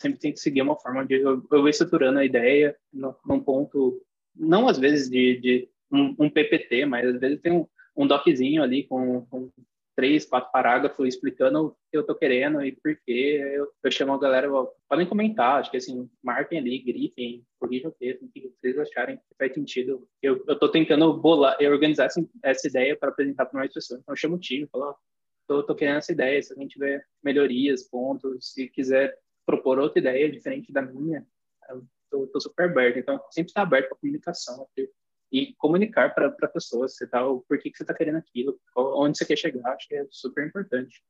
Sempre tem que seguir uma forma de eu, eu estruturando a ideia num ponto, não às vezes de, de um, um, PPT, mas às vezes tem um, um doczinho ali com, com três, quatro parágrafos explicando o que eu estou querendo e por quê. Eu, eu chamo a galera, podem comentar, acho que assim, marquem ali, grifem, corrijam o texto, o que vocês acharem que faz sentido. Eu estou tentando bolar, organizar essa, essa ideia para apresentar para mais pessoas. Então, eu chamo o time, falo, tô, tô querendo essa ideia, se a gente tiver melhorias, pontos, se quiser propor outra ideia diferente da minha, eu tô, tô super aberto. Então, sempre está aberto para comunicação e comunicar para a pessoa você tá, o porquê que você está querendo aquilo, onde você quer chegar, acho que é super importante.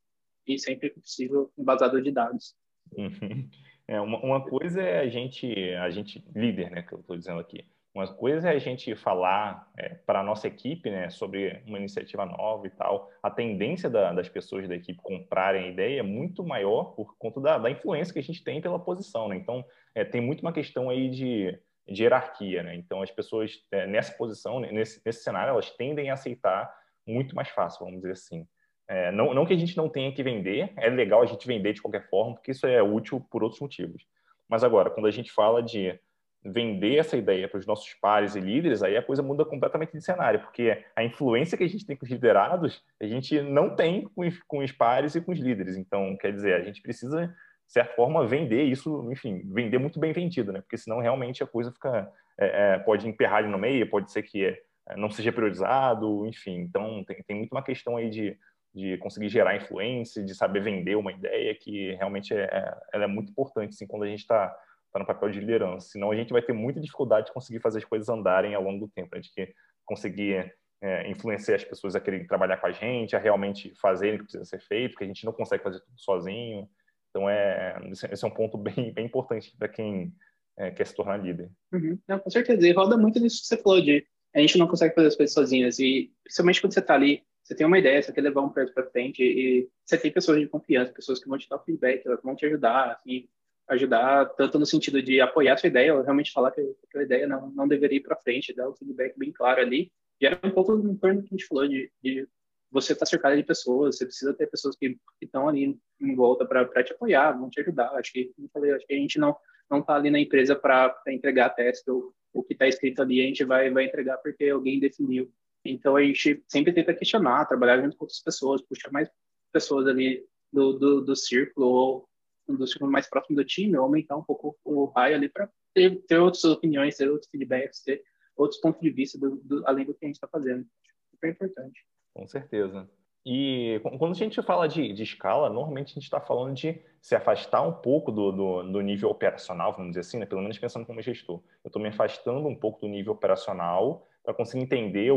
E sempre que possível, embasado de dados. Uhum. É, uma, uma coisa é a gente, a gente líder, né, que eu estou dizendo aqui. Uma coisa é a gente falar é, para a nossa equipe né, sobre uma iniciativa nova e tal. A tendência da, das pessoas da equipe comprarem a ideia é muito maior por conta da, da influência que a gente tem pela posição. Né? Então, é, tem muito uma questão aí de, de hierarquia. Né? Então, as pessoas é, nessa posição, nesse, nesse cenário, elas tendem a aceitar muito mais fácil, vamos dizer assim. É, não, não que a gente não tenha que vender, é legal a gente vender de qualquer forma, porque isso é útil por outros motivos. Mas agora, quando a gente fala de vender essa ideia para os nossos pares e líderes, aí a coisa muda completamente de cenário, porque a influência que a gente tem com os liderados, a gente não tem com os, com os pares e com os líderes. Então, quer dizer, a gente precisa, certa forma, vender isso, enfim, vender muito bem vendido, né? Porque senão realmente a coisa fica, é, é, pode emperrar ali no meio, pode ser que é, não seja priorizado, enfim. Então, tem, tem muito uma questão aí de, de conseguir gerar influência, de saber vender uma ideia que realmente é, é ela é muito importante, assim, quando a gente está está no papel de liderança. Senão a gente vai ter muita dificuldade de conseguir fazer as coisas andarem ao longo do tempo. A gente conseguir é, influenciar as pessoas a quererem trabalhar com a gente, a realmente fazer o que precisa ser feito, porque a gente não consegue fazer tudo sozinho. Então, é, esse é um ponto bem, bem importante para quem é, quer se tornar líder. Uhum. Não, com certeza. E roda muito nisso que você falou de a gente não consegue fazer as coisas sozinhas. E principalmente quando você está ali, você tem uma ideia, você quer levar um projeto para frente e você tem pessoas de confiança, pessoas que vão te dar feedback, elas vão te ajudar, assim, ajudar tanto no sentido de apoiar a sua ideia, ou realmente falar que aquela ideia não, não deveria ir para frente, dar um feedback bem claro ali. E era um pouco em torno que a gente falou, de, de você estar tá cercado de pessoas, você precisa ter pessoas que estão ali em volta para te apoiar, vão te ajudar. Acho que, falei, acho que a gente não não está ali na empresa para entregar teste ou o que está escrito ali a gente vai vai entregar porque alguém definiu. Então a gente sempre tenta questionar, trabalhar junto com outras pessoas, puxar mais pessoas ali do, do, do círculo ou do círculo mais próximo do time, ou aumentar um pouco o raio ali para ter, ter outras opiniões, ter outros feedbacks, ter outros pontos de vista do, do, além do que a gente está fazendo. Super importante. Com certeza. E quando a gente fala de, de escala, normalmente a gente está falando de se afastar um pouco do, do, do, nível operacional, vamos dizer assim, né? pelo menos pensando como gestor. Eu estou me afastando um pouco do nível operacional para conseguir entender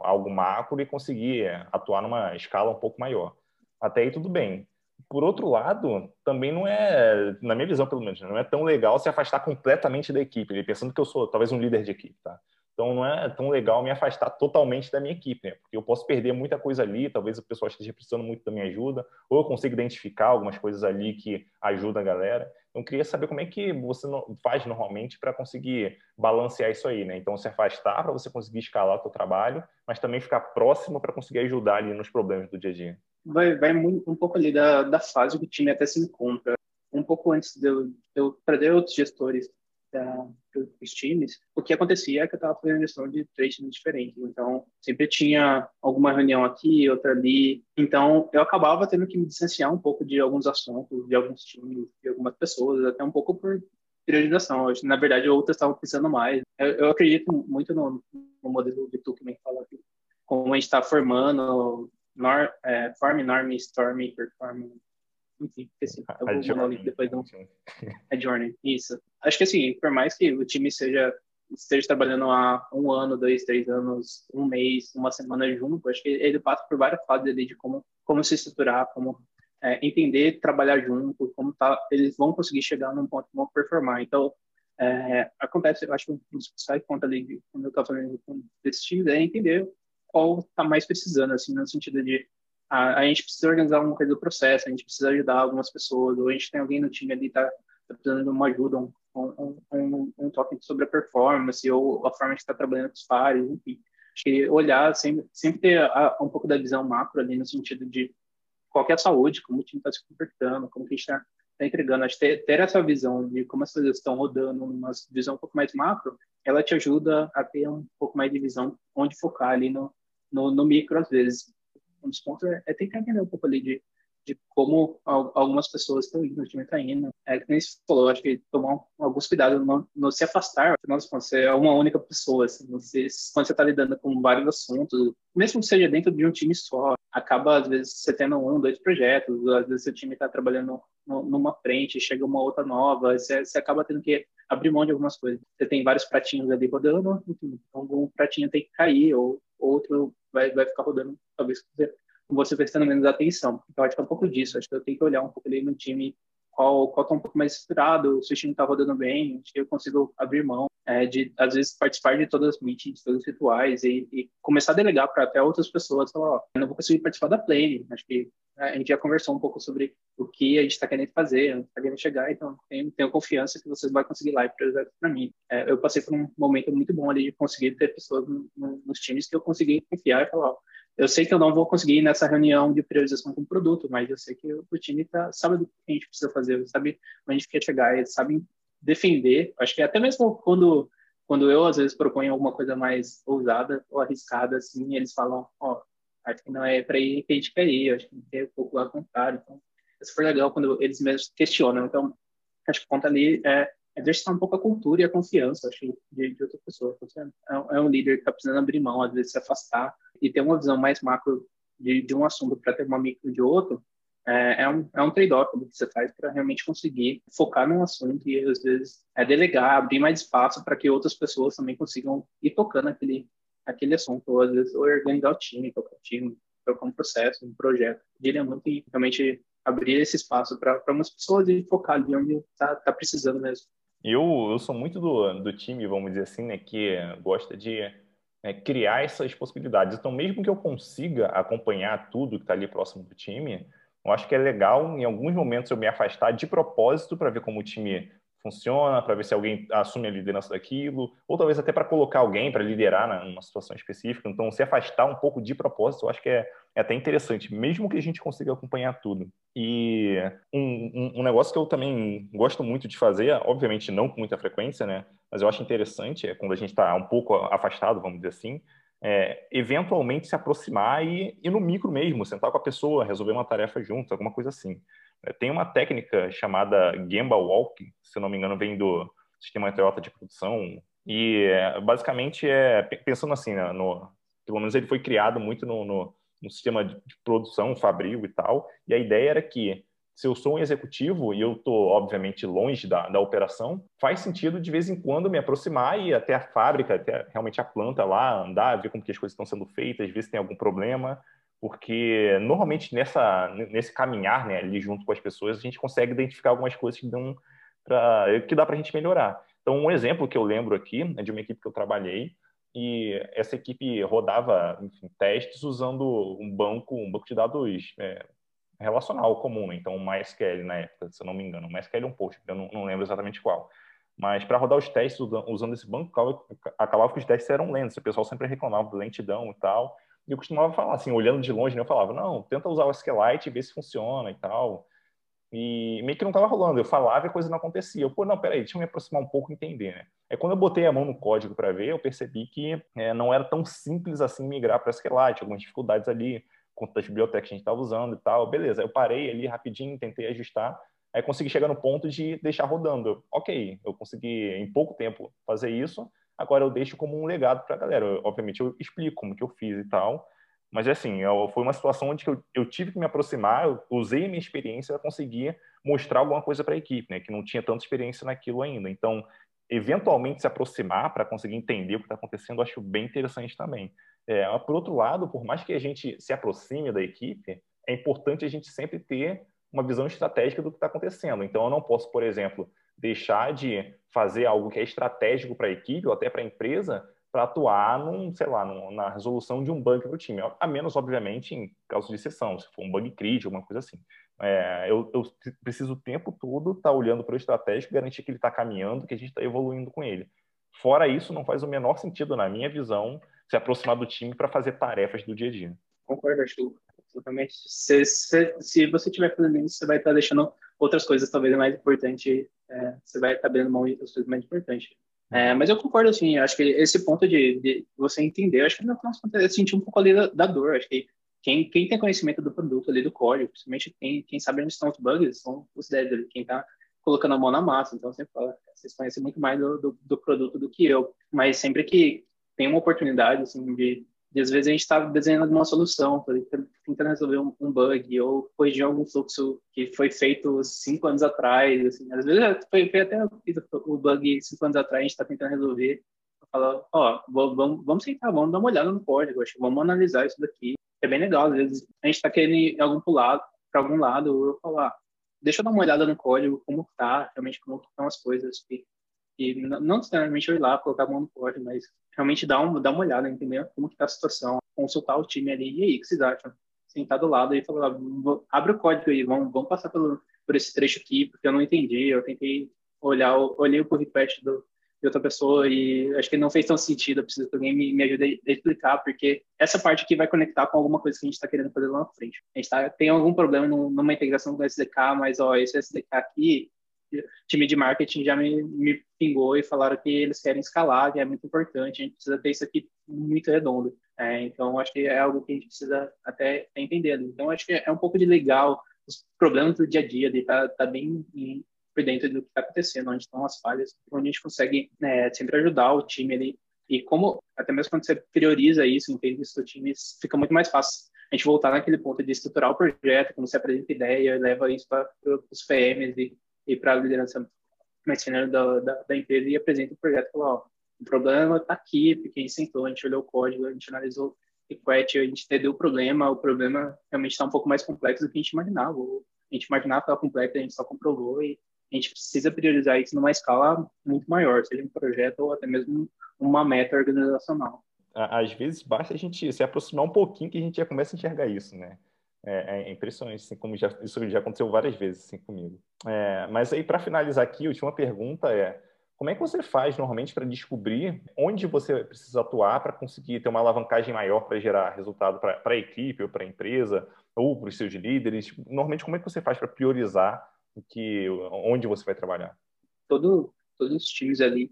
algo macro e conseguir atuar numa escala um pouco maior. Até aí tudo bem. Por outro lado, também não é, na minha visão pelo menos, não é tão legal se afastar completamente da equipe, pensando que eu sou talvez um líder de equipe, tá? Então não é tão legal me afastar totalmente da minha equipe, né? porque eu posso perder muita coisa ali, talvez o pessoal esteja precisando muito da minha ajuda, ou eu consigo identificar algumas coisas ali que ajudam a galera. Então queria saber como é que você faz normalmente para conseguir balancear isso aí, né? Então se afastar para você conseguir escalar o seu trabalho, mas também ficar próximo para conseguir ajudar ali nos problemas do dia a dia vai, vai um pouco ali da, da fase que o time até se encontra. Um pouco antes de eu, eu perder outros gestores da, dos times, o que acontecia é que eu estava fazendo gestão de três times diferentes. Então, sempre tinha alguma reunião aqui, outra ali. Então, eu acabava tendo que me distanciar um pouco de alguns assuntos, de alguns times, de algumas pessoas, até um pouco por priorização. Na verdade, outras estavam precisando mais. Eu, eu acredito muito no, no modelo de Tuchman, fala aqui, como a gente está formando nor, é, form, norm, storm, enfim, esqueci. Eu vou journey, depois do... É journey, isso. Acho que assim, por mais que o time seja esteja trabalhando há um ano, dois, três anos, um mês, uma semana junto, acho que ele passa por várias fases ali de como, como se estruturar, como é, entender, trabalhar junto, como tá, eles vão conseguir chegar num ponto que vão performar. Então, é, acontece, eu acho que um dos principais pontos ali, de, quando eu estou falando desse time, é entender qual está mais precisando, assim, no sentido de a, a, gente precisa organizar alguma coisa do processo, a gente precisa ajudar algumas pessoas, ou a gente tem alguém no time ali que está tá precisando de uma ajuda, um, um, um, um, toque sobre a performance, ou a forma que está trabalhando com os pares, enfim. Acho que olhar, sempre, sempre ter a, um pouco da visão macro ali, no sentido de qual é a saúde, como o time está se comportando, como que a gente está tá entregando. Acho que ter, ter essa visão de como as coisas estão rodando, uma visão um pouco mais macro, ela te ajuda a ter um pouco mais de visão onde focar ali no, no, no micro, às vezes. Dos pontos é, é tentar entender um pouco ali de de como algumas pessoas estão indo, o time está indo. É que nem você falou, acho que tomar alguns cuidados, não, não se afastar, afinal de contas, você é uma única pessoa, assim, você, quando você está lidando com vários assuntos, mesmo que seja dentro de um time só, acaba, às vezes, você tendo um, dois projetos, às vezes seu time está trabalhando numa frente, chega uma outra nova, você, você acaba tendo que abrir mão de algumas coisas. Você tem vários pratinhos ali rodando, então um pratinho tem que cair, ou outro vai, vai ficar rodando, talvez você prestando menos atenção. Então, acho que é um pouco disso. Acho que eu tenho que olhar um pouco ali no time qual qual tá um pouco mais inspirado, se o time está rodando bem, eu consigo abrir mão é, de às vezes participar de todas as meetings, todos os rituais e, e começar a delegar para até outras pessoas, falar, ó, eu não vou conseguir participar da play, acho que né, a gente já conversou um pouco sobre o que a gente está querendo fazer, está querendo chegar, então tenho, tenho confiança que vocês vão conseguir lá e projetos para mim. É, eu passei por um momento muito bom ali de conseguir ter pessoas no, no, nos times que eu consegui confiar e falar, ó, eu sei que eu não vou conseguir ir nessa reunião de priorização com o produto, mas eu sei que o time tá, sabe do que a gente precisa fazer, sabe onde a gente quer chegar, eles sabem defender. Acho que até mesmo quando, quando eu, às vezes, proponho alguma coisa mais ousada ou arriscada, assim, eles falam, ó, oh, acho que não é para ir que a gente quer ir, acho que tem um pouco lá contrário. Então, é super legal quando eles mesmos questionam. Então, acho que conta ali é exercitar um pouco a cultura e a confiança, acho, de, de outra pessoa. É, é um líder que está precisando abrir mão, às vezes se afastar e ter uma visão mais macro de, de um assunto para ter uma micro de outro, é, é um, é um trade-off que você faz para realmente conseguir focar num assunto e, às vezes, é delegar, abrir mais espaço para que outras pessoas também consigam ir tocando aquele, aquele assunto, ou, às vezes, ou organizar o time, tocar o time, tocar um processo, um projeto. Diria muito em realmente abrir esse espaço para umas pessoas e focar ali onde está tá precisando mesmo. Eu, eu sou muito do, do time, vamos dizer assim, né, que gosta de é, criar essas possibilidades. Então, mesmo que eu consiga acompanhar tudo que está ali próximo do time, eu acho que é legal, em alguns momentos, eu me afastar de propósito para ver como o time funciona, para ver se alguém assume a liderança daquilo, ou talvez até para colocar alguém para liderar numa situação específica. Então, se afastar um pouco de propósito, eu acho que é, é até interessante, mesmo que a gente consiga acompanhar tudo. E um, um, um, negócio que eu também gosto muito de fazer, obviamente não com muita frequência, né? Mas eu acho interessante, é quando a gente está um pouco afastado, vamos dizer assim, é, eventualmente se aproximar e ir no micro mesmo, sentar com a pessoa, resolver uma tarefa junto, alguma coisa assim. É, tem uma técnica chamada Gemba Walk, se não me engano, vem do sistema Toyota de produção, e é, basicamente é pensando assim, né, no, pelo menos ele foi criado muito no, no, no sistema de, de produção, fabril e tal, e a ideia era que se eu sou um executivo e eu estou, obviamente, longe da, da operação, faz sentido de vez em quando me aproximar e ir até a fábrica, até realmente a planta lá, andar, ver como que as coisas estão sendo feitas, ver se tem algum problema, porque normalmente nessa, nesse caminhar né, ali junto com as pessoas, a gente consegue identificar algumas coisas que, dão pra, que dá para a gente melhorar. Então, um exemplo que eu lembro aqui é de uma equipe que eu trabalhei, e essa equipe rodava enfim, testes usando um banco, um banco de dados é, relacional comum, né? então o MySQL na época, se eu não me engano, o MySQL é um post, eu não, não lembro exatamente qual. Mas para rodar os testes usando esse banco, acabava que os testes eram lentos, o pessoal sempre reclamava de lentidão e tal. E eu costumava falar assim, olhando de longe, né, eu falava, não, tenta usar o SQLite e ver se funciona e tal. E meio que não estava rolando, eu falava e a coisa não acontecia. Eu, pô, não, peraí, deixa eu me aproximar um pouco e entender, né? É quando eu botei a mão no código para ver, eu percebi que é, não era tão simples assim migrar para SQLite, algumas dificuldades ali conta das bibliotecas que a gente estava usando e tal. Beleza, eu parei ali rapidinho, tentei ajustar, aí consegui chegar no ponto de deixar rodando. ok, eu consegui em pouco tempo fazer isso, agora eu deixo como um legado para a galera. Eu, obviamente eu explico como que eu fiz e tal, mas é assim, eu, foi uma situação onde eu, eu, tive que me aproximar, eu usei a minha experiência para conseguir mostrar alguma coisa para a equipe, né, que não tinha tanta experiência naquilo ainda. Então, eventualmente se aproximar para conseguir entender o que está acontecendo, acho bem interessante também. É, por outro lado, por mais que a gente se aproxime da equipe, é importante a gente sempre ter uma visão estratégica do que está acontecendo. Então, eu não posso, por exemplo, deixar de fazer algo que é estratégico para a equipe ou até para a empresa para atuar num, sei lá, num, na resolução de um bug para o time. A menos, obviamente, em caso de exceção, se for um bug crítico, alguma coisa assim. É, eu, eu, preciso o tempo todo estar tá olhando para o estratégico, garantir que ele está caminhando, que a gente está evoluindo com ele. Fora isso, não faz o menor sentido, na minha visão, se aproximar do time para fazer tarefas do dia a dia. Concordo, Arthur. Se, se, se você estiver fazendo isso, você vai estar deixando outras coisas talvez mais importantes, é, você vai estar abrindo mão de coisas mais importantes. É, mas eu concordo, assim, acho que esse ponto de, de você entender, acho que no final sentir um pouco ali da, da, dor, acho que quem, quem tem conhecimento do produto ali, do código, principalmente quem, quem sabe onde estão os bugs, são os devs quem está colocando a mão na massa. Então, sempre falo, vocês conhecem muito mais do, do, do, produto do que eu. Mas sempre que tem uma oportunidade, assim, de, de às vezes a gente está desenhando uma solução, tentando resolver um, um, bug ou corrigir algum fluxo que foi feito cinco anos atrás. Assim. Às vezes foi, foi até o bug cinco anos atrás, a gente está tentando resolver. Fala, ó, vamos, vamos sentar, vamos dar uma olhada no código, acho, vamos analisar isso daqui. É bem legal, às vezes a gente está querendo ir algum para algum lado, eu falar, ah, deixa eu dar uma olhada no código, como tá, realmente como estão as coisas. E, e não necessariamente eu ir lá, colocar a mão no código, mas realmente dar, um, dar uma olhada, entender como que tá a situação, consultar o time ali, e aí, o que vocês acham? Sentar do lado e falar, abre o código aí, vamos, vamos passar pelo, por esse trecho aqui, porque eu não entendi, eu tentei olhar, olhei o request do, de outra pessoa e acho que não fez tão sentido. Eu preciso que alguém me, me ajude a explicar, porque essa parte aqui vai conectar com alguma coisa que a gente está querendo fazer lá na frente. A gente tá, tem algum problema numa integração com o SDK, mas ó, esse SDK aqui, time de marketing já me, me pingou e falaram que eles querem escalar, que é muito importante. A gente precisa ter isso aqui muito redondo. É, então, acho que é algo que a gente precisa até entender. Então, acho que é um pouco de legal os problemas do dia a dia, de estar tá, tá bem por dentro do que está acontecendo, onde estão as falhas, onde a gente consegue né, sempre ajudar o time ali. E como, até mesmo quando você prioriza isso, entende isso do time, fica muito mais fácil a gente voltar naquele ponto de estruturar o projeto, quando você apresenta ideia, leva isso para os PMs e, e para a liderança mais senior da, da, da, empresa e apresenta o projeto. Fala, ó, o problema está aqui, porque gente sentou, a gente olhou o código, a gente analisou o request, a gente entendeu o problema, o problema realmente está um pouco mais complexo do que a gente imaginava. A gente imaginava que estava complexo, a gente só comprovou e a gente precisa priorizar isso numa escala muito maior, seja um projeto ou até mesmo uma meta organizacional. Às vezes basta a gente se aproximar um pouquinho que a gente já começa a enxergar isso, né? É, é impressionante, assim, como já, isso já aconteceu várias vezes assim, comigo. É, mas aí, para finalizar aqui, a última pergunta é: como é que você faz normalmente para descobrir onde você precisa atuar para conseguir ter uma alavancagem maior para gerar resultado para a equipe ou para a empresa ou para os seus líderes? Normalmente, como é que você faz para priorizar que onde você vai trabalhar? Todo, todos os times ali.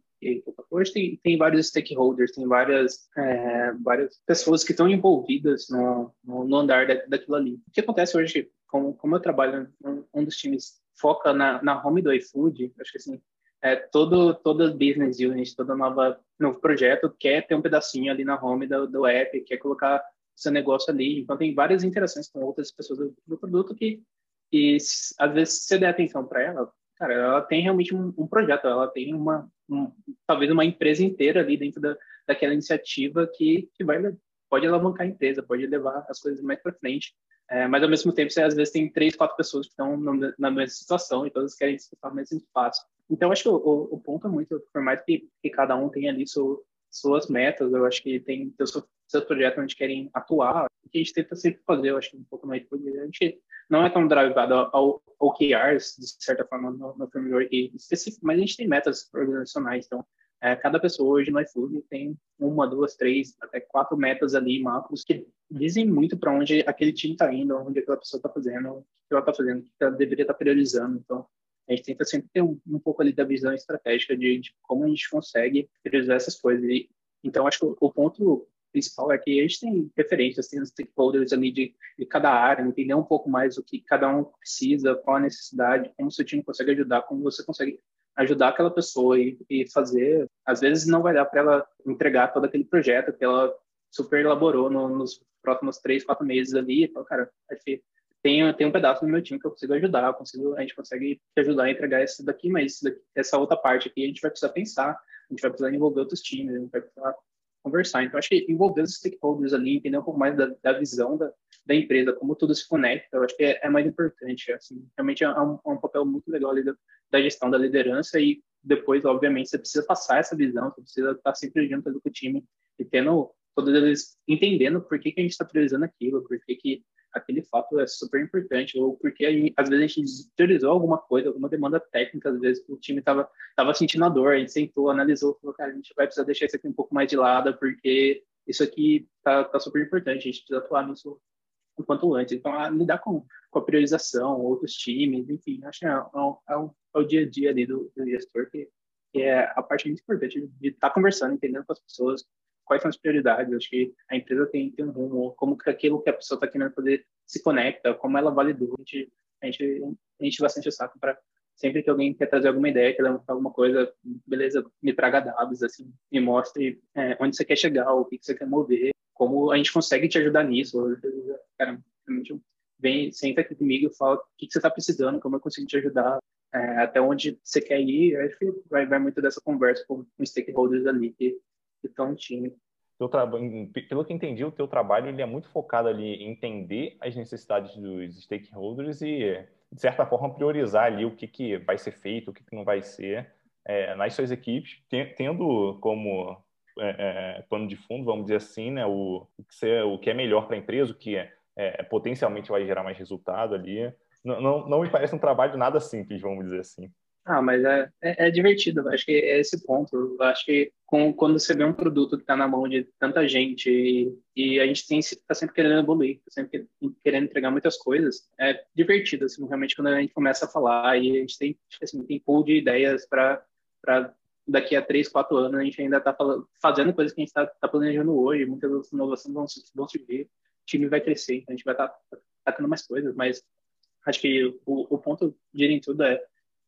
Hoje tem, tem vários stakeholders, tem várias, é, várias pessoas que estão envolvidas no, no, andar da, daquilo ali. O que acontece hoje, como, como eu trabalho, um, um dos times foca na, na home do iFood, acho que assim, é, todo, toda business unit, toda nova novo projeto quer ter um pedacinho ali na home do, do app, quer colocar seu negócio ali. Então tem várias interações com outras pessoas do, produto que e às vezes se você der atenção para ela, cara, ela tem realmente um, um projeto, ela tem uma, um, talvez uma empresa inteira ali dentro da, daquela iniciativa que, que vai pode alavancar a empresa, pode levar as coisas mais para frente. É, mas ao mesmo tempo, você às vezes tem três, quatro pessoas que estão na mesma situação e todas querem disputar o mesmo espaço. Então, acho que o, o, o, ponto é muito, por mais que, que cada um tenha ali seu, suas metas, eu acho que tem, tem seu, seus projetos onde querem atuar, que a gente tenta sempre fazer, eu acho que um pouco mais a gente não é tão drivado ao OKRs, de certa forma, no, no framework específico, mas a gente tem metas organizacionais, então é, cada pessoa hoje no iFood tem uma, duas, três, até quatro metas ali, macros, que dizem muito para onde aquele time está indo, onde aquela pessoa está fazendo, o que ela está fazendo, o que ela deveria estar tá priorizando. Então, a gente tenta sempre ter um, um pouco ali da visão estratégica de, de, como a gente consegue priorizar essas coisas. E, então, acho que o, o ponto principal é que a gente tem referências, tem stakeholders ali de, de cada área, entender um pouco mais o que cada um precisa, qual a necessidade, como o seu time consegue ajudar, como você consegue ajudar aquela pessoa e, e fazer. Às vezes não vai dar para ela entregar todo aquele projeto que ela super elaborou no, nos próximos três, quatro meses ali. Então, cara, acho que tem, tem um pedaço do meu time que eu consigo ajudar, eu consigo, a gente consegue te ajudar a entregar isso daqui, mas daqui, essa outra parte aqui a gente vai precisar pensar, a gente vai precisar envolver outros times, a gente vai precisar conversar. Então, acho que envolver os stakeholders ali, entender um pouco mais da, da visão da, da, empresa, como tudo se conecta, eu acho que é, é mais importante. Assim, realmente é um, é um, papel muito legal ali da, da, gestão da liderança e depois, obviamente, você precisa passar essa visão, você precisa estar sempre junto com o time e tendo todos eles entendendo por que, que a gente está priorizando aquilo, por que, que aquele fato é super importante, ou porque gente, às vezes a gente priorizou alguma coisa, alguma demanda técnica, às vezes o time estava tava sentindo a dor, a gente sentou, analisou, falou, cara, a gente vai precisar deixar isso aqui um pouco mais de lado, porque isso aqui tá, tá super importante, a gente precisa atuar nisso o quanto antes. Então, a, lidar com, com a priorização, outros times, enfim, acho que é, é, é, é o dia a dia ali do, do gestor que, que, é a parte muito importante de estar tá conversando, entendendo com as pessoas, quais são as prioridades. Acho que a empresa tem, tem um rumo, como que aquilo que a pessoa está querendo poder se conecta, como ela validou. A gente, a gente, a gente bastante o saco para sempre que alguém quer trazer alguma ideia, quer levantar alguma coisa, beleza, me traga dados, assim, me mostre é, onde você quer chegar, o que, que você quer mover, como a gente consegue te ajudar nisso. Cara, realmente vem, senta aqui comigo e fala o que, que você está precisando, como eu consigo te ajudar, é, até onde você quer ir. Acho que vai, vai muito dessa conversa com os stakeholders ali que estão no time. Pelo que entendi, o teu trabalho ele é muito focado ali em entender as necessidades dos stakeholders e, de certa forma, priorizar ali o que, que vai ser feito, o que, que não vai ser é, nas suas equipes, tendo como é, é, pano de fundo, vamos dizer assim, né, o, que, o que é melhor para a empresa, o que é, é, potencialmente vai gerar mais resultado ali. Não, não, não me parece um trabalho nada simples, vamos dizer assim. Ah, mas é, é, é, divertido, acho que é esse ponto. Acho que com, quando você vê um produto que está na mão de tanta gente e, e a gente está sempre querendo evoluir, tá sempre querendo entregar muitas coisas, é divertido, assim, realmente, quando a gente começa a falar e a gente tem, assim, tem pool de ideias para daqui a três, quatro anos a gente ainda está fazendo coisas que a gente está tá planejando hoje, muitas inovações vão, vão surgir, o time vai crescer, então a gente vai estar tá, tacando mais coisas, mas acho que o, o ponto de tudo é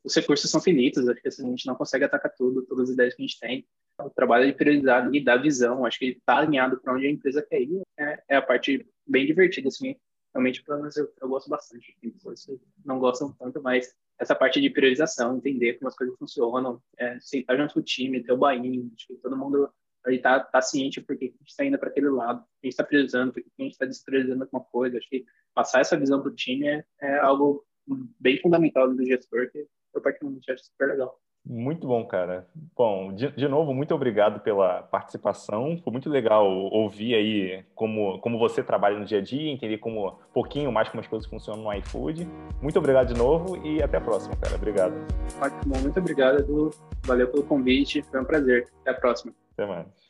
os recursos são finitos, acho que assim, a gente não consegue atacar tudo, todas as ideias que a gente tem. O trabalho de priorizar e dar visão, acho que está alinhado para onde a empresa quer ir, é, é, a parte bem divertida, assim, realmente, pelo menos eu, eu gosto bastante. Tem pessoas que não gostam tanto, mas essa parte de priorização, entender como as coisas funcionam, é, sentar junto com o time, ter o bainho, acho que todo mundo aí tá, tá ciente porque a gente está indo para aquele lado, a gente está priorizando, porque a gente está despriorizando alguma coisa. Acho que passar essa visão para o time é, é, algo bem fundamental do gestor, que eu particularmente acho super legal. Muito bom, cara. Bom, de, de, novo, muito obrigado pela participação. Foi muito legal ouvir aí como, como você trabalha no dia a dia, entender como um pouquinho mais como as coisas funcionam no iFood. Muito obrigado de novo e até a próxima, cara. Obrigado. Ótimo, muito obrigado, Edu. Valeu pelo convite, foi um prazer. Até a próxima. Até mais.